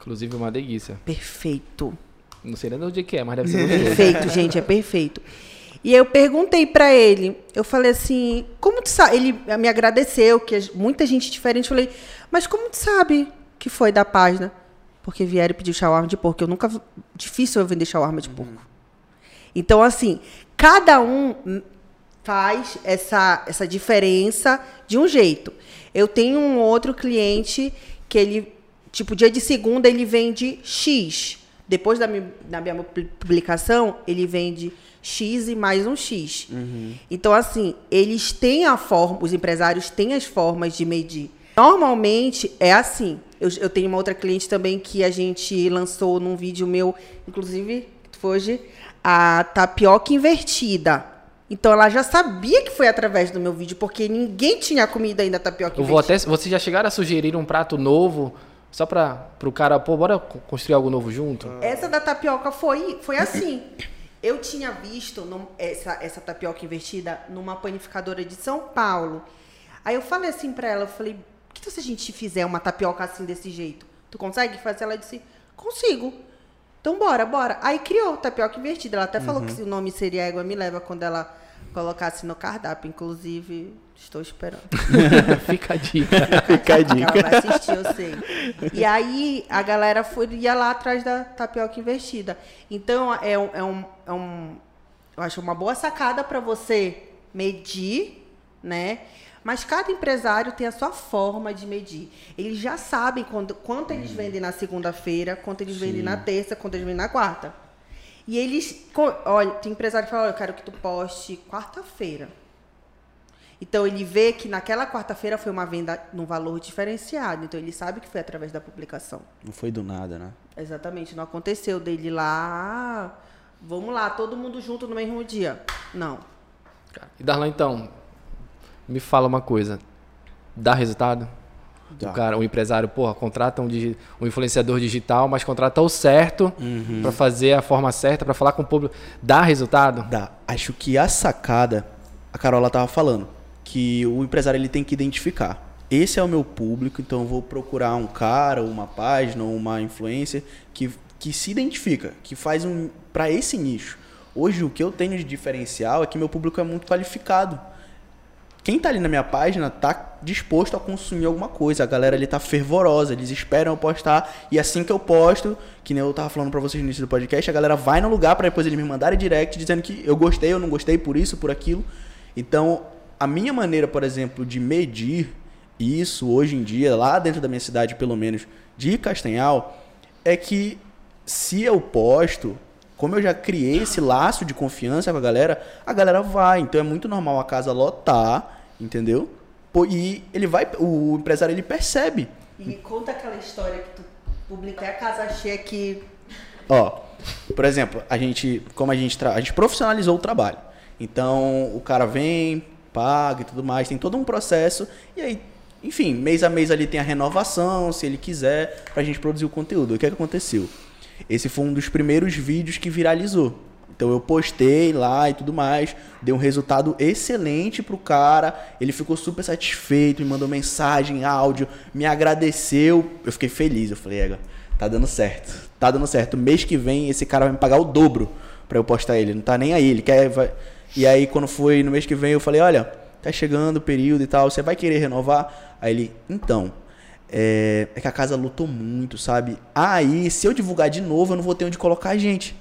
Inclusive uma delícia. Perfeito. Não sei nem de onde que é, mas deve ser. Perfeito, gente, é perfeito. E eu perguntei pra ele, eu falei assim, como tu sabe? Ele me agradeceu, que muita gente diferente. Eu falei, mas como tu sabe que foi da página? Porque vieram pedir shawarma de porco. Eu nunca. Difícil eu vender shawarma de porco. Então, assim, cada um faz essa, essa diferença de um jeito. Eu tenho um outro cliente que ele, tipo, dia de segunda ele vende X. Depois da, mi- da minha pu- publicação, ele vende X e mais um X. Então, assim, eles têm a forma, os empresários têm as formas de medir. Normalmente é assim. Eu, eu tenho uma outra cliente também que a gente lançou num vídeo meu, inclusive, que foi hoje, a tapioca invertida. Então ela já sabia que foi através do meu vídeo, porque ninguém tinha comido ainda tapioca Eu vou invertida. até. Vocês já chegaram a sugerir um prato novo só para pro cara, pô, bora co- construir algo novo junto? Essa da tapioca foi, foi assim. Eu tinha visto num- essa, essa tapioca invertida numa panificadora de São Paulo. Aí eu falei assim pra ela, eu falei, por que se a gente fizer uma tapioca assim desse jeito? Tu consegue fazer? Ela disse, consigo. Então bora, bora. Aí criou tapioca invertida. Ela até falou que o nome seria Égua Me Leva quando ela colocasse no cardápio. Inclusive, estou esperando. Fica a dica. Fica a Ela dica. vai assistir, eu sei. E aí a galera foi, ia lá atrás da tapioca invertida. Então é um, é um, é um eu acho uma boa sacada para você medir, né? Mas cada empresário tem a sua forma de medir. Eles já sabem quando, quanto eles vendem na segunda-feira, quanto eles vendem na terça, quanto eles vendem na quarta. E eles, olha, tem empresário que fala, olha, eu quero que tu poste quarta-feira. Então ele vê que naquela quarta-feira foi uma venda num valor diferenciado. Então ele sabe que foi através da publicação. Não foi do nada, né? Exatamente. Não aconteceu dele lá. "Ah, Vamos lá, todo mundo junto no mesmo dia. Não. E Darlan, então, me fala uma coisa. Dá resultado? Dá. O cara, o empresário, porra, contrata um, digi- um influenciador digital, mas contrata o certo Uhum. pra fazer a forma certa, pra falar com o público. Dá resultado? Dá. Acho que a sacada, a Carola tava falando, que o empresário ele tem que identificar. Esse é o meu público, então eu vou procurar um cara, uma página, uma influencer que, que se identifica, que faz um para esse nicho. Hoje o que eu tenho de diferencial é que meu público é muito qualificado. Quem tá ali na minha página tá disposto a consumir alguma coisa. A galera ali tá fervorosa, eles esperam eu postar. E assim que eu posto, que nem eu tava falando pra vocês no início do podcast, a galera vai no lugar pra depois eles me mandarem direct dizendo que eu gostei, eu não gostei por isso, por aquilo. Então, a minha maneira, por exemplo, de medir isso hoje em dia, lá dentro da minha cidade, pelo menos, de Castanhal, é que se eu posto, como eu já criei esse laço de confiança com a galera, a galera vai. Então é muito normal a casa lotar, entendeu? E ele vai, o empresário ele percebe. E conta aquela história que tu publicou a casa cheia que. Ó, por exemplo, a gente, como a gente, a gente profissionalizou o trabalho. Então, o cara vem, paga e tudo mais, tem todo um processo. E aí, enfim, mês a mês ali tem a renovação, se ele quiser, pra gente produzir o conteúdo. O que é que aconteceu? Esse foi um dos primeiros vídeos que viralizou. Então eu postei lá e tudo mais, deu um resultado excelente pro cara, ele ficou super satisfeito, me mandou mensagem, áudio, me agradeceu, eu fiquei feliz, eu falei, Ega, tá dando certo, tá dando certo, mês que vem esse cara vai me pagar o dobro pra eu postar ele, não tá nem aí, ele quer... vai- E aí quando foi no mês que vem eu falei, olha, tá chegando o período e tal, você vai querer renovar? Aí ele, então, é, é que a casa lutou muito, sabe? Aí, se eu divulgar de novo, eu não vou ter onde colocar a gente.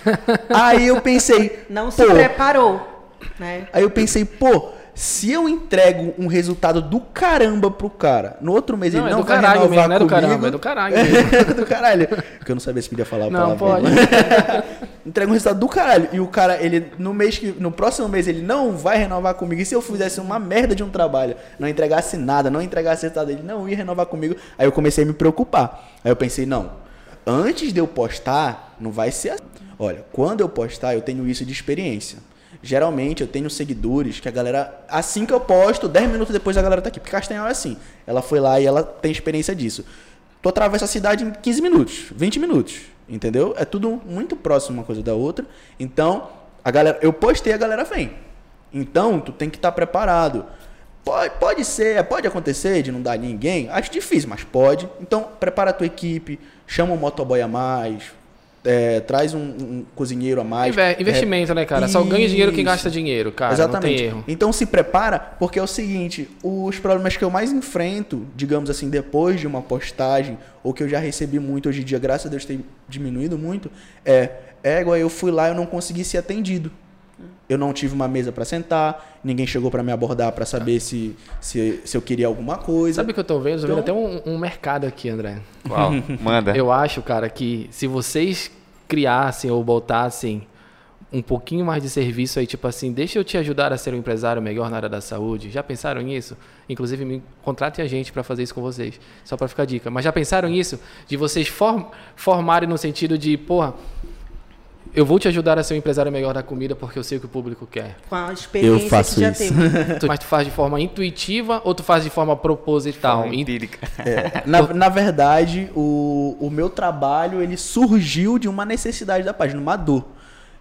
Aí eu pensei, Não se pô, preparou. Né? Aí eu pensei, pô, se eu entrego um resultado do caramba pro cara, no outro mês Não, ele é não do vai caralho renovar mesmo, não é do comigo, caramba, é do caralho. É do caralho. Porque eu não sabia se podia falar a Não, palavra. pode. Entrega um resultado do caralho. E o cara, ele, no mês que. No próximo mês, ele não vai renovar comigo. E se eu fizesse uma merda de um trabalho, não entregasse nada, não entregasse resultado, ele não ia renovar comigo. Aí eu comecei a me preocupar. Aí eu pensei, não. Antes de eu postar, não vai ser assim. Olha, quando eu postar, eu tenho isso de experiência. Geralmente eu tenho seguidores que a galera, assim que eu posto, 10 minutos depois a galera tá aqui. Porque Castanhal é assim. Ela foi lá e ela tem experiência disso. Tu atravessa a cidade em 15 minutos, 20 minutos. Entendeu? É tudo muito próximo uma coisa da outra. Então, a galera, eu postei, a galera vem. Então, tu tem que estar preparado. Pode, pode ser, pode acontecer de não dar ninguém. Acho difícil, mas pode. Então, prepara a tua equipe, chama um motoboy a mais, é, traz um, um cozinheiro a mais. Inve- Investimento, né, cara? Só ganha dinheiro quem Isso. gasta dinheiro, cara. Exatamente. Então se prepara, porque é o seguinte, os problemas que eu mais enfrento, digamos assim, depois de uma postagem, ou que eu já recebi muito hoje em dia, graças a Deus tem diminuído muito, é, é igual eu fui lá e eu não consegui ser atendido. Eu não tive uma mesa para sentar, ninguém chegou para me abordar para saber se, se, se eu queria alguma coisa. Sabe o que eu tô vendo? Eu tô vendo até Então- um, um mercado aqui, André. Qual? Manda. Eu acho, cara, que se vocês criassem ou botassem um pouquinho mais de serviço aí, tipo assim, deixa eu te ajudar a ser um empresário melhor na área da saúde. Já pensaram nisso? Inclusive, me contratem a gente para fazer isso com vocês, só para ficar dica. Mas já pensaram nisso? De vocês form formarem no sentido de, porra, eu vou te ajudar a ser um empresário melhor da comida porque eu sei o que o público quer. Com a experiência faço que já isso. Tu- Mas tu faz de forma intuitiva ou tu faz de forma proposital? Forma empírica. É, na, na verdade, o, o meu trabalho ele surgiu de uma necessidade da página, uma dor.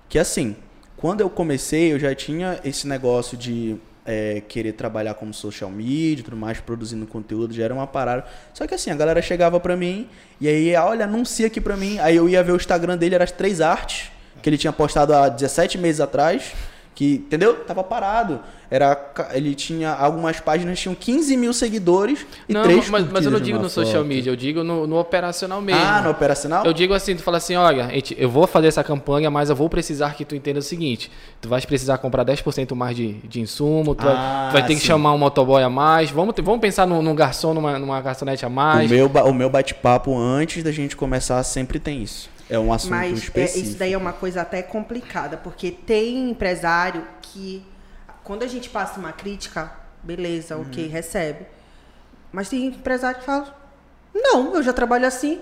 Que assim, quando eu comecei, eu já tinha esse negócio de é, querer trabalhar como social media e tudo mais, produzindo conteúdo, já era uma parada. Só que assim, a galera chegava pra mim e aí, olha, anuncia aqui pra mim. Aí eu ia ver o Instagram dele, era as três artes, que ele tinha postado há 17 meses atrás. Que, entendeu? Tava parado. Era, ele tinha algumas páginas tinham 15 mil seguidores e Não, três mas, mas eu não digo no social foto. media, eu digo no, no operacional mesmo. Ah, no operacional? Eu digo assim, tu fala assim, olha, gente, eu vou fazer essa campanha, mas eu vou precisar que tu entenda o seguinte, tu vais precisar comprar 10% mais de, de insumo, tu, vai, Ah, tu vai ter que sim. chamar um motoboy a mais, vamos, ter- vamos pensar num, num garçom, numa, numa garçonete a O mais. meu, ba- o meu bate-papo antes da gente começar sempre tem isso. É um assunto Mas é, específico. isso daí é uma coisa até complicada, porque tem empresário que, quando a gente passa uma crítica, beleza, Uhum. ok, recebe. Mas tem empresário que fala, não, eu já trabalho assim.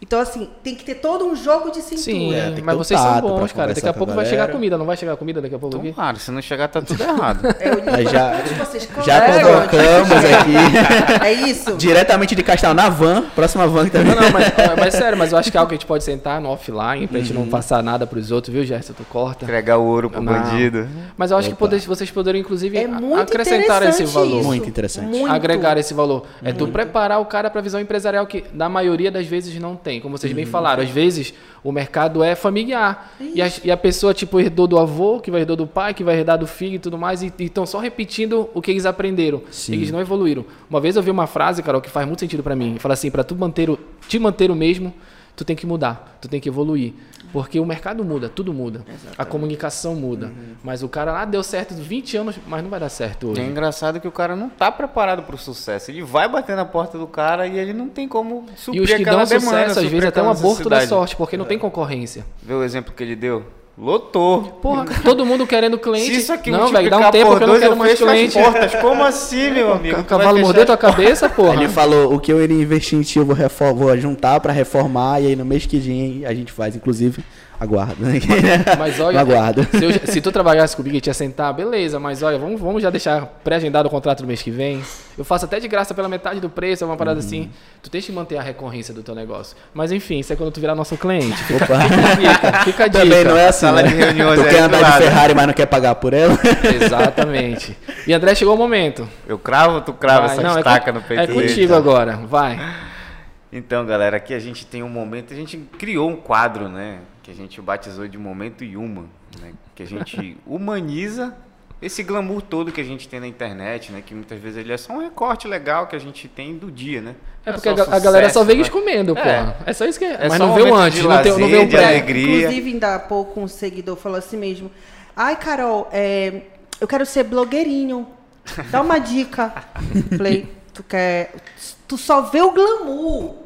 Então, assim, tem que ter todo um jogo de cintura. Sim, É, tem que mas vocês são pra bons, cara. Daqui a pouco a vai chegar comida, não vai chegar comida daqui a pouco aqui? Claro, se não chegar, tá tudo errado. É Aí já- que vocês Já colocam. convocamos aqui, É isso? diretamente de Castal, na van, próxima van que tá Não, não, mas, mas sério, mas eu acho que é algo que a gente pode sentar no offline pra gente Uhum. não passar nada pros outros, viu, Gerson? Tu corta. Entregar o ouro pro Não. bandido. Mas eu acho que Opa. poder- vocês poderiam, inclusive, É muito acrescentar esse valor. isso. Muito interessante. Muito. agregar esse valor. É tu preparar o cara para a visão empresarial que na maioria das vezes não tem. Como vocês bem falaram, às vezes o mercado é familiar. E a, e a pessoa, tipo, herdou do avô, que vai herdou do pai, que vai herdar do filho e tudo mais, e estão só repetindo o que eles aprenderam. Sim. Eles não evoluíram. Uma vez eu vi uma frase, Carol, que faz muito sentido para mim. Fala assim, para tu manter o, te manter o mesmo, tu tem que mudar, tu tem que evoluir. Porque o mercado muda, tudo muda. A comunicação muda. Mas o cara lá deu certo 20 anos, mas não vai dar certo hoje. É engraçado que o cara não tá preparado pro sucesso. Ele vai bater na porta do cara e ele não tem como E suprir os que dão demanda, sucesso, às vezes, até um aborto da sorte, porque não tem concorrência. Vê o exemplo que ele deu? Lotou. Porra, todo mundo querendo cliente. Se isso aqui não, velho, dá um tempo que eu não quero mais fecho as cliente. portas. Como assim, meu amigo? O cavalo mordeu tua cabeça, porra. Ele falou o que eu iria investir em ti, eu vou, vou juntar pra reformar e aí no mês que vem a gente faz, inclusive, aguardo. Mas olha, aguardo. se, eu- se tu trabalhasse comigo e te sentar, beleza, mas olha, vamos, vamos já deixar pré-agendado o contrato do mês que vem. Eu faço até de graça pela metade do preço, é uma parada Uhum. assim. Tu tens que manter a recorrência do teu negócio. Mas enfim, isso é quando tu virar nosso cliente. Fica, Opa. fica a dica, fica a dica. Também não é assim, Sala né? de reuniões Tu quer andar de. Ferrari, mas não quer pagar por ela? Exatamente. E André, chegou o momento. Eu cravo, tu crava essa não, é estaca con- no peito É dele. contigo agora, vai. Então, galera, aqui a gente tem um momento, a gente criou um quadro, né? Que a gente batizou de Momento Yuma, né? Que a gente humaniza esse glamour todo que a gente tem na internet, né? Que muitas vezes ele é só um recorte legal que a, gente tem do dia, né? É Não porque a, ga- a galera só sucesso, vê né? eles comendo, É. pô. É só isso que é. É Mas não vê o antes, de não tem, não vê lazer, o pré. alegria. Inclusive, ainda há pouco um seguidor falou assim mesmo. Ai, Carol, é, eu quero ser blogueirinho. Dá uma dica. Falei, tu quer. Tu só vê o glamour.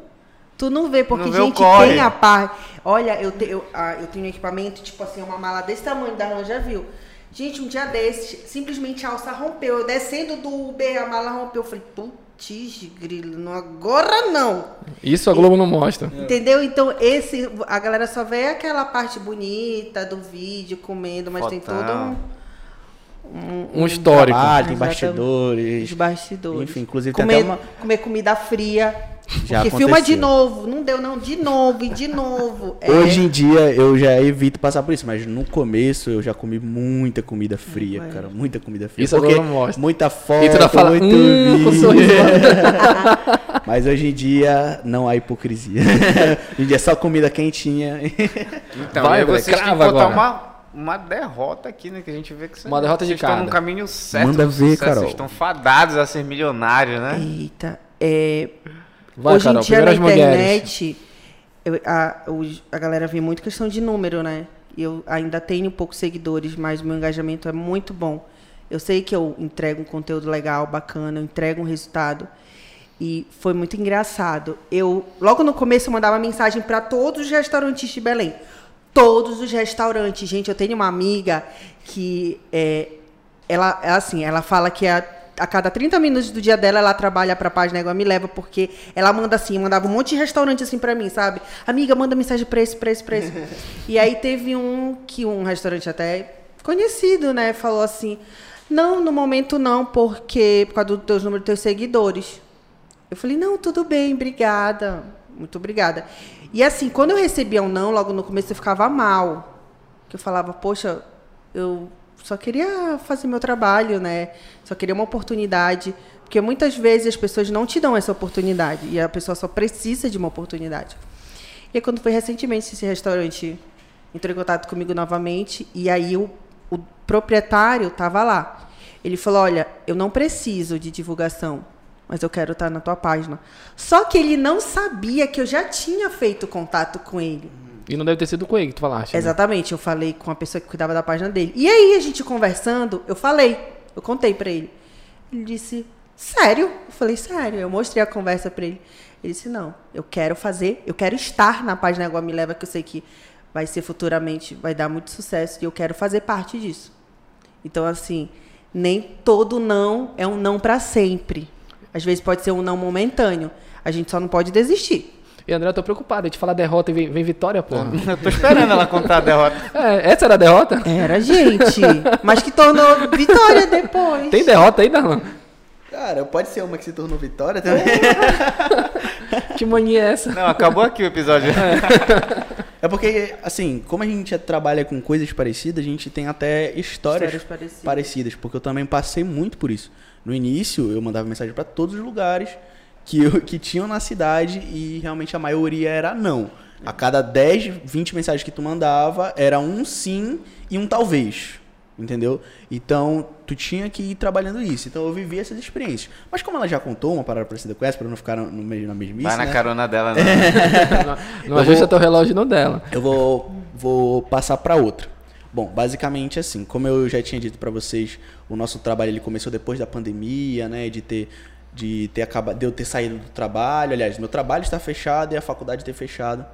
Tu não vê, porque Não vê gente tem a parte. Olha, eu, te- eu, ah, eu tenho um equipamento, tipo assim, uma mala desse tamanho, da Ron já viu. Gente, um dia desses, simplesmente a alça rompeu. Eu descendo do Uber, a mala rompeu. Eu falei, putz, grilo, não, agora não. Isso a Globo não mostra. Entendeu? Então, esse, a galera só vê aquela parte bonita do vídeo, comendo, mas tem todo Fotão. um, Um histórico. Trabalho, tem bastidores. Os bastidores. Enfim, inclusive tem comer, até uma- comer comida fria. Já porque filma de aconteceu. novo. Não deu, não. De novo e de novo. É, Hoje em dia eu já evito passar por isso, mas no começo eu já comi muita comida fria, cara. Muita comida fria. Isso porque mostra. Muita foto, E tu fala, muito hum, com sorriso Mas hoje em dia não há hipocrisia. hoje em dia é só comida quentinha. Então, Vai, vocês têm que botar agora. uma, uma derrota aqui, né? Que a gente vê que Uma derrota de vocês estão no caminho certo. Manda ver, sucesso, Carol. Vocês estão fadados a ser milionários, né? Eita. É, Vai, Hoje Carol, em dia na internet, eu- a, a galera vê muito questão de número, né? E Eu ainda tenho poucos seguidores, mas o meu engajamento é muito bom. Eu sei que eu entrego um conteúdo legal, bacana, eu entrego um resultado. E foi muito engraçado. Eu logo no começo eu mandava mensagem para todos os restaurantes de Belém. Todos os restaurantes, gente. Eu tenho uma amiga que é, ela, é assim, ela fala que a, a cada 30 minutos do dia dela ela trabalha para a página Égua Me Leva, porque ela manda assim, mandava um monte de restaurante assim para mim, sabe? Amiga, manda mensagem para esse, para esse, para esse. e aí teve um que um restaurante até conhecido, né, falou assim: "Não, no momento não, porque por causa dos teus números dos teus seguidores". Eu falei, não, tudo bem, obrigada. Muito obrigada. E assim, quando eu recebia um não, logo no começo eu ficava mal. Que eu falava, poxa, eu só queria fazer meu trabalho, né? Só queria uma oportunidade. Porque muitas vezes as pessoas não te dão essa oportunidade. E a pessoa só precisa de uma oportunidade. E aí, quando foi recentemente esse restaurante entrou em contato comigo novamente, e aí o, o proprietário estava lá. Ele falou: Olha, eu não preciso de divulgação, mas eu quero estar na tua página. Só que ele não sabia que eu já tinha feito contato com ele. E não deve ter sido com ele que tu falaste. né? Exatamente, eu falei com a pessoa que cuidava da página dele. E aí, a gente conversando, eu falei, eu contei pra ele. Ele disse, sério? Eu falei, sério. Eu mostrei a conversa pra ele. Ele disse, não, eu quero fazer, eu quero estar na página Água Me Leva, que eu sei que vai ser futuramente, vai dar muito sucesso, e eu quero fazer parte disso. Então, assim, nem todo não é um não pra sempre. Às vezes pode ser um não momentâneo. A gente só não pode desistir. E André, eu tô preocupado. A gente fala derrota e vem, vem vitória, porra. Eu tô esperando ela contar a derrota. É, essa era a derrota? Era, gente. Mas que tornou vitória depois. Tem derrota aí, Darlan? Cara, pode ser uma que se tornou vitória também. Que mania é essa? Não, acabou aqui o episódio. É porque, assim, como a gente trabalha com coisas parecidas, a gente tem até histórias, Histórias parecidas. parecidas. Porque eu também passei muito por isso. No início, eu mandava mensagem para todos os lugares que, eu, que tinham na cidade e realmente a maioria era não. A cada 10, 20 mensagens que tu mandava, era um sim e um talvez. Entendeu? Então, tu tinha que ir trabalhando isso. Então, eu vivi essas experiências. Mas como ela já contou uma parada parecida com essa, pra não ficar no, no meio na mesmice, Vai na né? carona dela, não. Não, não ajusta teu relógio no dela. Eu vou, vou passar para outra. Bom, basicamente assim, como eu já tinha dito para vocês, o nosso trabalho ele começou depois da pandemia, né, de ter de ter acabado de eu ter saído do trabalho, aliás, meu trabalho está fechado e a faculdade ter fechado.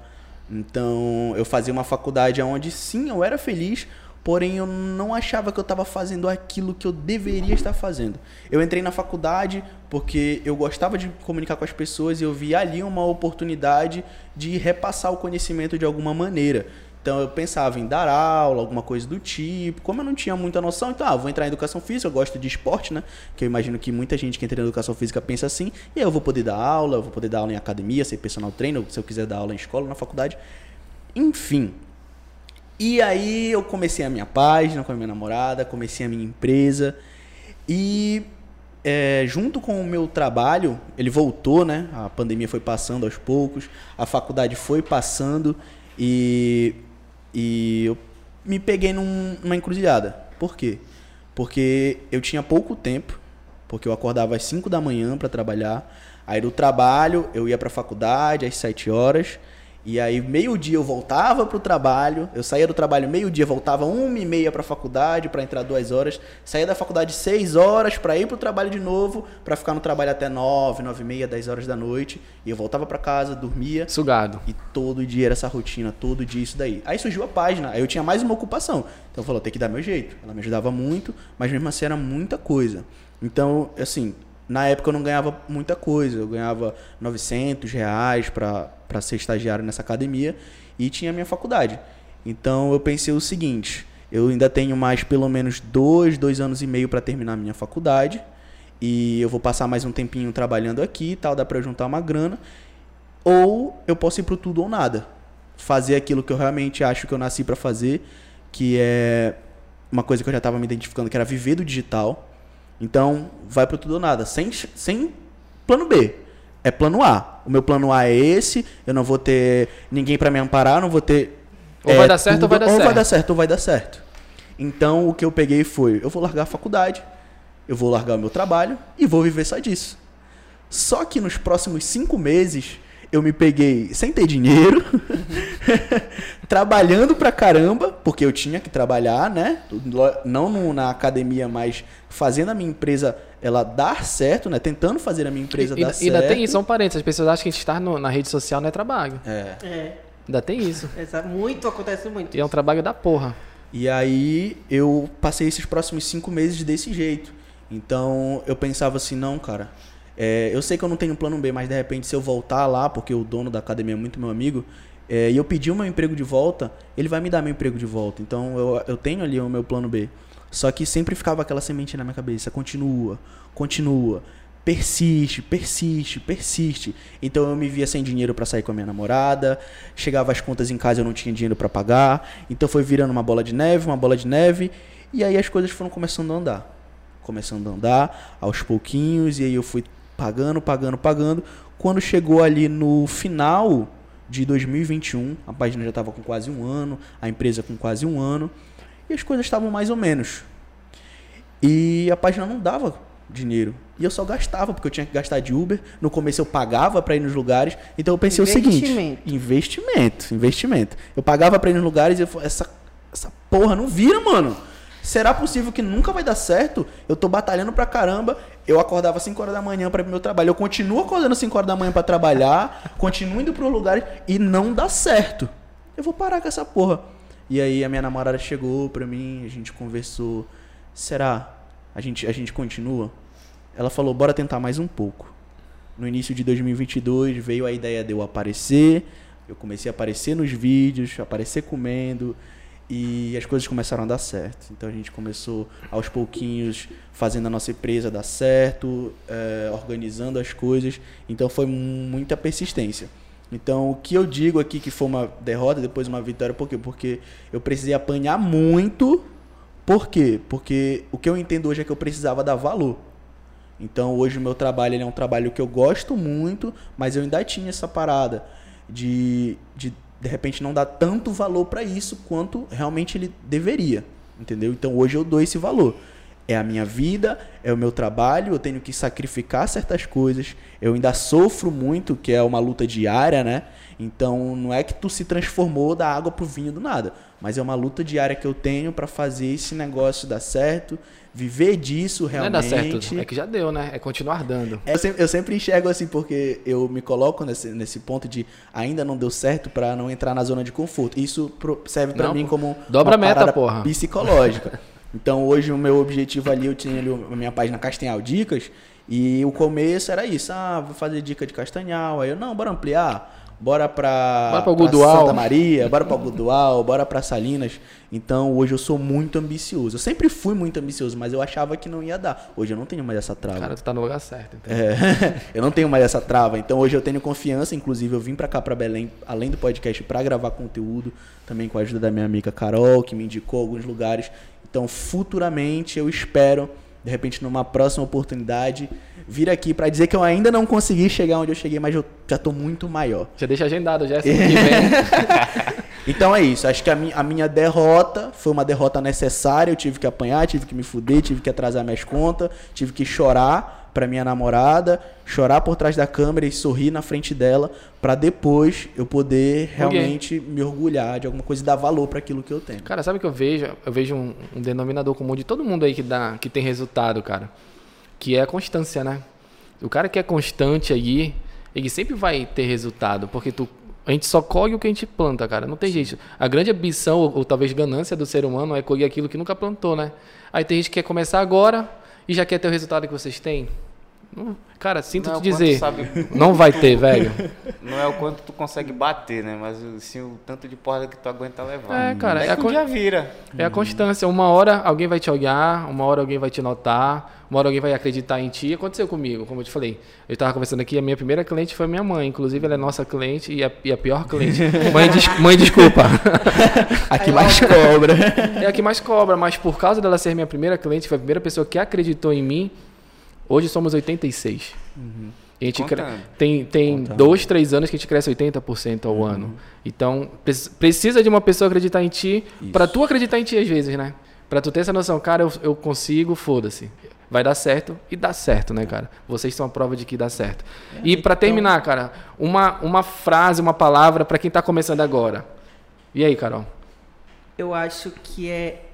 Então, eu fazia uma faculdade onde sim, eu era feliz, porém eu não achava que eu estava fazendo aquilo que eu deveria estar fazendo. Eu entrei na faculdade porque eu gostava de comunicar com as pessoas e eu vi ali uma oportunidade de repassar o conhecimento de alguma maneira. Então eu pensava em dar aula, alguma coisa do tipo. Como eu não tinha muita noção, então, ah, vou entrar em educação física, eu gosto de esporte, né? Que eu imagino que muita gente que entra em educação física pensa assim. E eu vou poder dar aula, eu vou poder dar aula em academia, ser personal trainer, se eu quiser dar aula em escola, na faculdade. Enfim. E aí eu comecei a minha página com a minha namorada, comecei a minha empresa. E é, junto com o meu trabalho, ele voltou, né? A pandemia foi passando aos poucos, a faculdade foi passando e, e eu me peguei num- numa encruzilhada. Por quê? Porque eu tinha pouco tempo, porque eu acordava às 5 da manhã para trabalhar. Aí do trabalho eu ia para a faculdade às 7 horas. E aí, meio-dia eu voltava pro trabalho. Eu saía do trabalho meio-dia, voltava uma e meia pra faculdade para entrar duas horas. Saía da faculdade seis horas para ir pro trabalho de novo, para ficar no trabalho até nove, nove e meia, dez horas da noite. E eu voltava para casa, dormia. Sugado. E todo dia era essa rotina, todo dia isso daí. Aí surgiu a página, aí eu tinha mais uma ocupação. Então falou, tem que dar meu jeito. Ela me ajudava muito, mas mesmo assim era muita coisa. Então, assim, na época eu não ganhava muita coisa. Eu ganhava 900 reais para ser estagiário nessa academia e tinha a minha faculdade. Então eu pensei o seguinte: eu ainda tenho mais pelo menos dois, dois anos e meio para terminar a minha faculdade. E eu vou passar mais um tempinho trabalhando aqui e tal, dá para juntar uma grana. Ou eu posso ir pro tudo ou nada. Fazer aquilo que eu realmente acho que eu nasci para fazer, que é uma coisa que eu já estava me identificando, que era viver do digital. Então, vai pro tudo ou nada, sem, sem plano B. É plano A. O meu plano A é esse, eu não vou ter ninguém para me amparar, não vou ter ou é, vai dar certo tudo, ou vai dar ou certo. Ou vai dar certo ou vai dar certo. Então, o que eu peguei foi, eu vou largar a faculdade, eu vou largar o meu trabalho e vou viver só disso. Só que nos próximos cinco meses, eu me peguei sem ter dinheiro, trabalhando pra caramba, porque eu tinha que trabalhar, né? Não no, na academia, mas fazendo a minha empresa ela dar certo, né? Tentando fazer a minha empresa e, dar e, certo. E ainda tem isso, são parênteses. As pessoas acham que estar no, na rede social não é trabalho. É. É. Ainda tem isso. Muito, acontece muito. E é um trabalho da porra. E aí eu passei esses próximos cinco meses desse jeito. Então eu pensava assim, não, cara. É, eu sei que eu não tenho plano B, mas de repente se eu voltar lá, porque o dono da academia é muito meu amigo, é, e eu pedir o meu emprego de volta, ele vai me dar meu emprego de volta. Então eu, eu tenho ali o meu plano B. Só que sempre ficava aquela semente na minha cabeça, continua, continua persiste, persiste, persiste. Então eu me via sem dinheiro para sair com a minha namorada, chegava as contas em casa eu não tinha dinheiro para pagar, então foi virando uma bola de neve, uma bola de neve, e aí as coisas foram começando a andar. Começando a andar aos pouquinhos, e aí eu fui pagando, pagando, pagando. Quando chegou ali no final de 2021, a página já estava com quase um ano, a empresa com quase um ano, e as coisas estavam mais ou menos. E a página não dava dinheiro. E eu só gastava, porque eu tinha que gastar de Uber. No começo eu pagava para ir nos lugares. Então eu pensei o seguinte: investimento, investimento. Eu pagava para ir nos lugares e eu falei, essa, essa porra não vira, mano. Será possível que nunca vai dar certo? Eu tô batalhando pra caramba. Eu acordava 5 horas da manhã para ir pro meu trabalho. Eu continuo acordando 5 horas da manhã para trabalhar, continuo indo pro lugar e não dá certo. Eu vou parar com essa porra. E aí a minha namorada chegou pra mim, a gente conversou. Será? A gente, a gente continua? Ela falou, bora tentar mais um pouco. No início de 2022 veio a ideia de eu aparecer. Eu comecei a aparecer nos vídeos, aparecer comendo e as coisas começaram a dar certo. Então a gente começou aos pouquinhos fazendo a nossa empresa dar certo, é, organizando as coisas. Então foi muita persistência. Então o que eu digo aqui que foi uma derrota, depois uma vitória, por quê? Porque eu precisei apanhar muito por quê? Porque o que eu entendo hoje é que eu precisava dar valor. Então hoje o meu trabalho é um trabalho que eu gosto muito, mas eu ainda tinha essa parada de de, de repente não dar tanto valor para isso quanto realmente ele deveria, entendeu? Então hoje eu dou esse valor. É a minha vida, é o meu trabalho, eu tenho que sacrificar certas coisas. Eu ainda sofro muito, que é uma luta diária, né? Então não é que tu se transformou da água pro vinho do nada, mas é uma luta diária que eu tenho para fazer esse negócio dar certo, viver disso realmente. Não é dar certo, é que já deu, né? É continuar dando. É, eu, sempre, eu, sempre, enxergo assim porque eu me coloco nesse, nesse ponto de ainda não deu certo para não entrar na zona de conforto. Isso serve para mim como dobra uma meta, porra. psicológica. então hoje o meu objetivo ali eu tinha ali a minha página Castanhal Dicas e o começo era isso, ah, vou fazer dica de castanhal, aí eu não, bora ampliar bora pra, bora pra, pra Santa Maria, bora pra Gudual, bora pra Salinas. Então hoje eu sou muito ambicioso. Eu sempre fui muito ambicioso, mas eu achava que não ia dar. Hoje eu não tenho mais essa trava. Cara, tu tá no lugar certo. É, eu não tenho mais essa trava. Então hoje eu tenho confiança. Inclusive eu vim pra cá, pra Belém, além do podcast, pra gravar conteúdo. Também com a ajuda da minha amiga Carol, que me indicou alguns lugares. Então futuramente eu espero, de repente numa próxima oportunidade vir aqui para dizer que eu ainda não consegui chegar onde eu cheguei, mas eu já tô muito maior. Já deixa agendado, já é então é isso. Acho que a minha, a minha derrota foi uma derrota necessária. Eu tive que apanhar, tive que me fuder, tive que atrasar minhas contas, tive que chorar para minha namorada, chorar por trás da câmera e sorrir na frente dela, para depois eu poder realmente me orgulhar de alguma coisa e dar valor para aquilo que eu tenho. Cara, sabe o que eu vejo? Eu vejo um, um denominador comum de todo mundo aí que dá, que tem resultado, cara que é a constância, né? O cara que é constante aí, ele sempre vai ter resultado, porque tu, a gente só colhe o que a gente planta, cara. Não tem jeito. A grande ambição, ou, ou, talvez ganância do ser humano é colher aquilo que nunca plantou, né? Aí tem gente que quer começar agora e já quer ter o resultado que vocês têm. Não- Cara, sinto Não é te quanto dizer, sabe- não vai ter, velho. Não é o quanto tu consegue bater, né? Mas sim o tanto de porrada que tu aguenta levar. É, cara, Até é a que con- vira. É a constância. Uma hora alguém vai te olhar, uma hora alguém vai te notar, uma hora alguém vai acreditar em ti. Aconteceu comigo, como eu te falei. Eu estava conversando aqui, a minha primeira cliente foi minha mãe. Inclusive, ela é nossa cliente e a, e a pior cliente. Mãe, des- mãe, desculpa. Aqui mais cobra. É a que mais cobra, mas por causa dela ser minha primeira cliente, foi a primeira pessoa que acreditou em mim. Hoje somos 86. E a gente cre- tem, tem Contando. dois, três anos que a gente cresce 80% ao ano. Então, pre- precisa de uma pessoa acreditar em ti, pra tu acreditar em ti às vezes, né? Pra tu ter essa noção, cara, eu, eu consigo, foda-se. Vai dar certo e dá certo, né, cara? Vocês são a prova de que dá certo. E pra terminar, cara, uma, uma frase, uma palavra pra quem tá começando agora. E aí, Carol? Eu acho que é,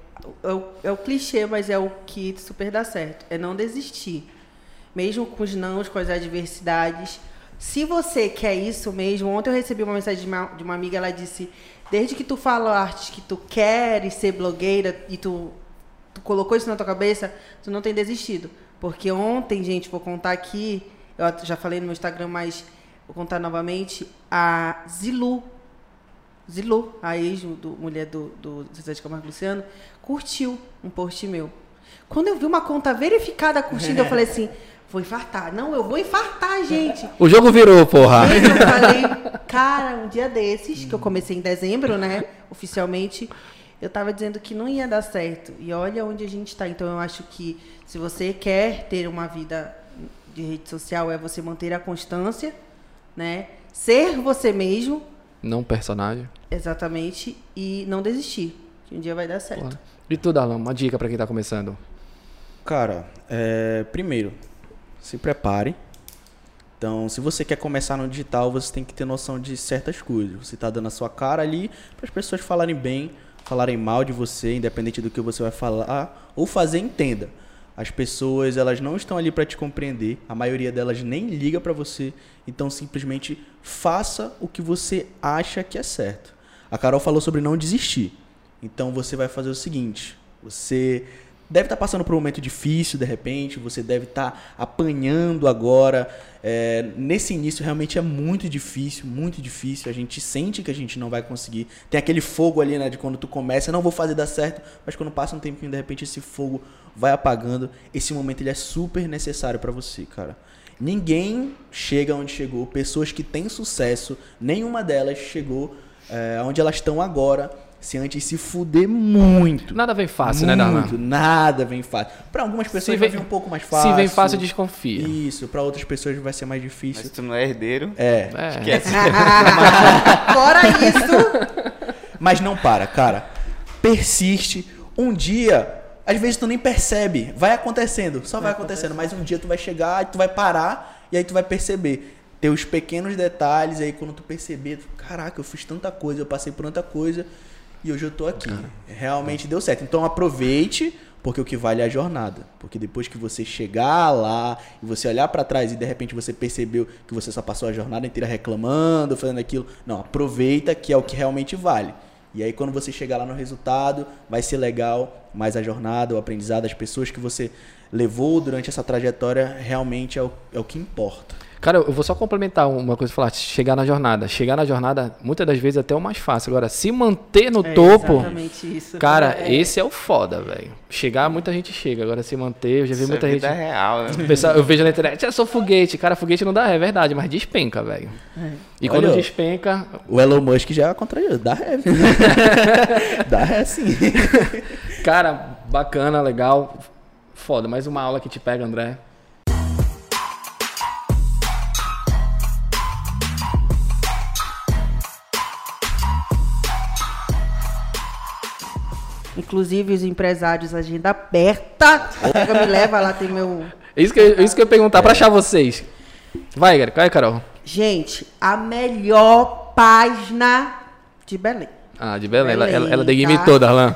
é, o, é o clichê, mas é o que super dá certo. É não desistir. Mesmo com os nãos, com as adversidades. Se você quer isso mesmo, ontem eu recebi uma mensagem de uma, de uma amiga, ela disse, desde que tu falaste que tu queres ser blogueira e tu, tu colocou isso na tua cabeça, tu não tem desistido. Porque ontem, gente, vou contar aqui, eu já falei no meu Instagram, mas vou contar novamente, a Zilu, Zilu, a ex do, mulher do, do Zezé de Camargo Luciano, curtiu um post meu. Quando eu vi uma conta verificada curtindo, eu falei assim, vou infartar. Não, eu vou infartar, gente. O jogo virou, porra. Eu falei, cara, um dia desses, que eu comecei em dezembro, né, oficialmente, eu tava dizendo que não ia dar certo. E olha onde a gente está. Então eu acho que se você quer ter uma vida de rede social, é você manter a constância, né? Ser você mesmo, Não personagem. exatamente, e não desistir. Que um dia vai dar certo. Porra. E tu, Darlan, uma dica pra quem tá começando. Cara, é, primeiro, se prepare. Então, se você quer começar no digital, você tem que ter noção de certas coisas. Você tá dando a sua cara ali para as pessoas falarem bem, falarem mal de você, independente do que você vai falar ou fazer, entenda. As pessoas, elas não estão ali para te compreender. A maioria delas nem liga para você. Então, simplesmente faça o que você acha que é certo. A Carol falou sobre não desistir. Então, você vai fazer o seguinte: você deve estar passando por um momento difícil de repente, você deve estar apanhando agora. É, nesse início realmente é muito difícil, muito difícil. A gente sente que a gente não vai conseguir. Tem aquele fogo ali, né, de quando tu começa, não vou fazer dar certo, mas quando passa um tempinho, de repente esse fogo vai apagando. Esse momento ele é super necessário para você, cara. Ninguém chega onde chegou. Pessoas que têm sucesso, nenhuma delas chegou é, onde elas estão agora se antes se fuder muito. Nada vem fácil, né, Darlan? Muito, nada vem fácil. Pra algumas pessoas Se vai vem- vir um pouco mais fácil. Se vem fácil, desconfia. Isso, pra outras pessoas vai ser mais Mas difícil. se tu não é herdeiro, É. É. esquece. Fora isso, Mas não para, cara. Persiste. Um dia, às vezes tu nem percebe. Vai acontecendo, só vai, acontecendo. Mas um dia tu vai chegar e tu vai parar e aí tu vai perceber. Ter os pequenos detalhes, aí quando tu perceber, tu, caraca, eu fiz tanta coisa, eu passei por tanta coisa e hoje eu tô aqui. Realmente deu certo. Então aproveite, porque o que vale é a jornada. Porque depois que você chegar lá e você olhar pra trás e de repente você percebeu que você só passou a jornada inteira reclamando, fazendo aquilo, não, aproveita que é o que realmente vale. E aí quando você chegar lá no resultado, vai ser legal, mas a jornada, o aprendizado, as pessoas que você levou durante essa trajetória realmente é o, é o que importa. Cara, eu vou só complementar uma coisa falar, chegar na jornada. Chegar na jornada, muitas das vezes até é o mais fácil. Agora, se manter no É topo, exatamente isso. cara, É. esse é o foda, velho. Chegar, muita gente chega. Agora, se manter, eu já vi Isso muita é gente. real, né? Pessoal, eu vejo na internet, eu sou foguete. Cara, foguete não dá ré, é verdade, mas despenca, velho. E quando Olha, despenca, O Elon Musk já contraiu, dá ré. viu? dá ré sim. cara, bacana, legal. Foda, mais uma aula que te pega, André. Inclusive os empresários, agenda aberta. Pega, me leva lá, tem meu. É isso que, eu- é isso que eu ia perguntar pra achar vocês. Vai, vai, Carol. Gente, a melhor página de Belém. Ah, de Belém. ela, ela, Belém, ela degimitou, tá? toda, Darlan.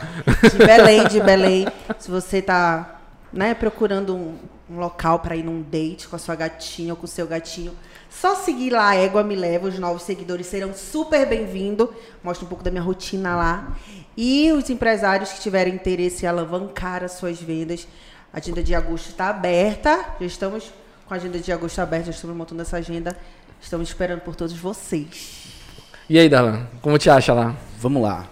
De Belém, de Belém. Se você tá né, procurando um, um local para ir num date com a sua gatinha ou com o seu gatinho, só seguir lá, a Égua Me Leva. Os novos seguidores serão super bem-vindos. Mostra um pouco da minha rotina lá. E os empresários que tiverem interesse em alavancar as suas vendas, a agenda de agosto está aberta. Já estamos com a agenda de agosto aberta, já estamos montando essa agenda. Estamos esperando por todos vocês. E aí, Darlan, como te acha lá? Vamos lá.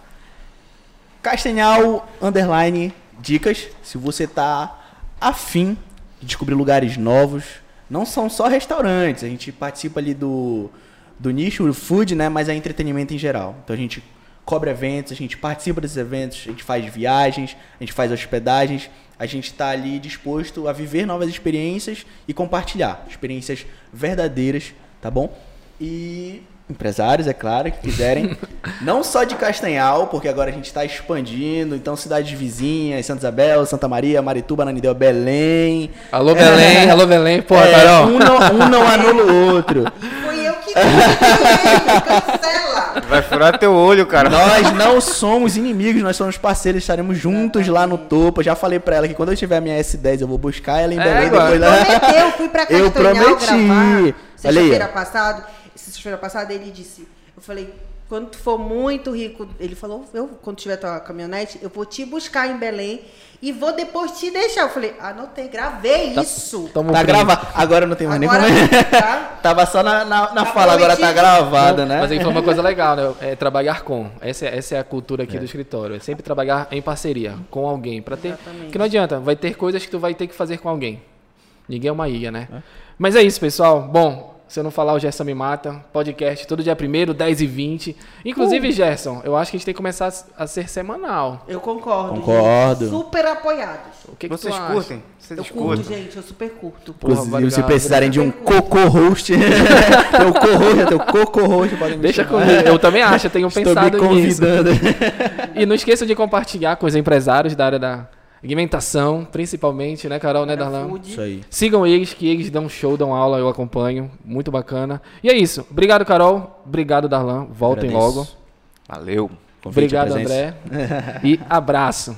Castanhal, underline, dicas. Se você tá afim de descobrir lugares novos, não são só restaurantes, a gente participa ali do, do nicho food, né? Mas é entretenimento em geral. Então a gente cobre eventos, a gente participa desses eventos, a gente faz viagens, a gente faz hospedagens, a gente está ali disposto a viver novas experiências e compartilhar experiências verdadeiras, tá bom? E empresários, é claro, que quiserem, não só de Castanhal, porque agora a gente está expandindo, então cidades vizinhas, Santa Isabel, Santa Maria, Marituba, Nanideu, Belém. Alô, Belém, alô, Belém, pô, É, Carol. um, não, um não anula o outro. Foi eu que cancela. Vai furar teu olho, cara. Nós não somos inimigos, nós somos parceiros, estaremos juntos lá no topo. Eu já falei pra ela que quando eu tiver a minha S10, eu vou buscar ela em É, Belém, agora. depois lá. Prometeu, fui pra Eu Castanhal prometi. gravar. Olha aí, Sexta-feira ó. passada, sexta-feira passada ele disse, eu falei, quando tu for muito rico, ele falou, eu, quando tiver tua caminhonete, eu vou te buscar em Belém e vou depois te deixar. Eu falei, anotei, gravei isso. Tamo Tá print. gravado. Agora não tem mais nem Agora, como. tá? Tava só na, na, na Tá fala, agora tá gravada, né? Mas aí foi uma coisa legal, né? É trabalhar com. Essa é, essa é a cultura aqui do escritório. É sempre trabalhar em parceria com alguém. para ter. Exatamente. Que não adianta, vai ter coisas que tu vai ter que fazer com alguém. Ninguém é uma ilha, né? Mas é isso, pessoal. Bom, se eu não falar, o Gerson me mata. Podcast todo dia 1 10 e 20. Inclusive, Gerson, eu acho que a gente tem que começar a ser semanal. Eu concordo. Concordo. gente. Super apoiados. O que, que Vocês tu acha? curtem? Vocês Eu curto, curtem? gente, eu super curto. Porra, Inclusive, obrigado, se precisarem de um coco-host, teu co-host, teu coco-host, podem me Deixa comigo. Eu também acho, eu tenho Estou pensado me nisso. convidando. E não esqueça de compartilhar com os empresários da área da alimentação, principalmente, né, Carol, né, Darlan? Isso aí. Sigam eles, que eles dão show, dão aula, eu acompanho. Muito bacana. E é isso. Obrigado, Carol. Obrigado, Darlan. Voltem Agradeço. logo. Valeu. Convite, Obrigado. André. e abraço.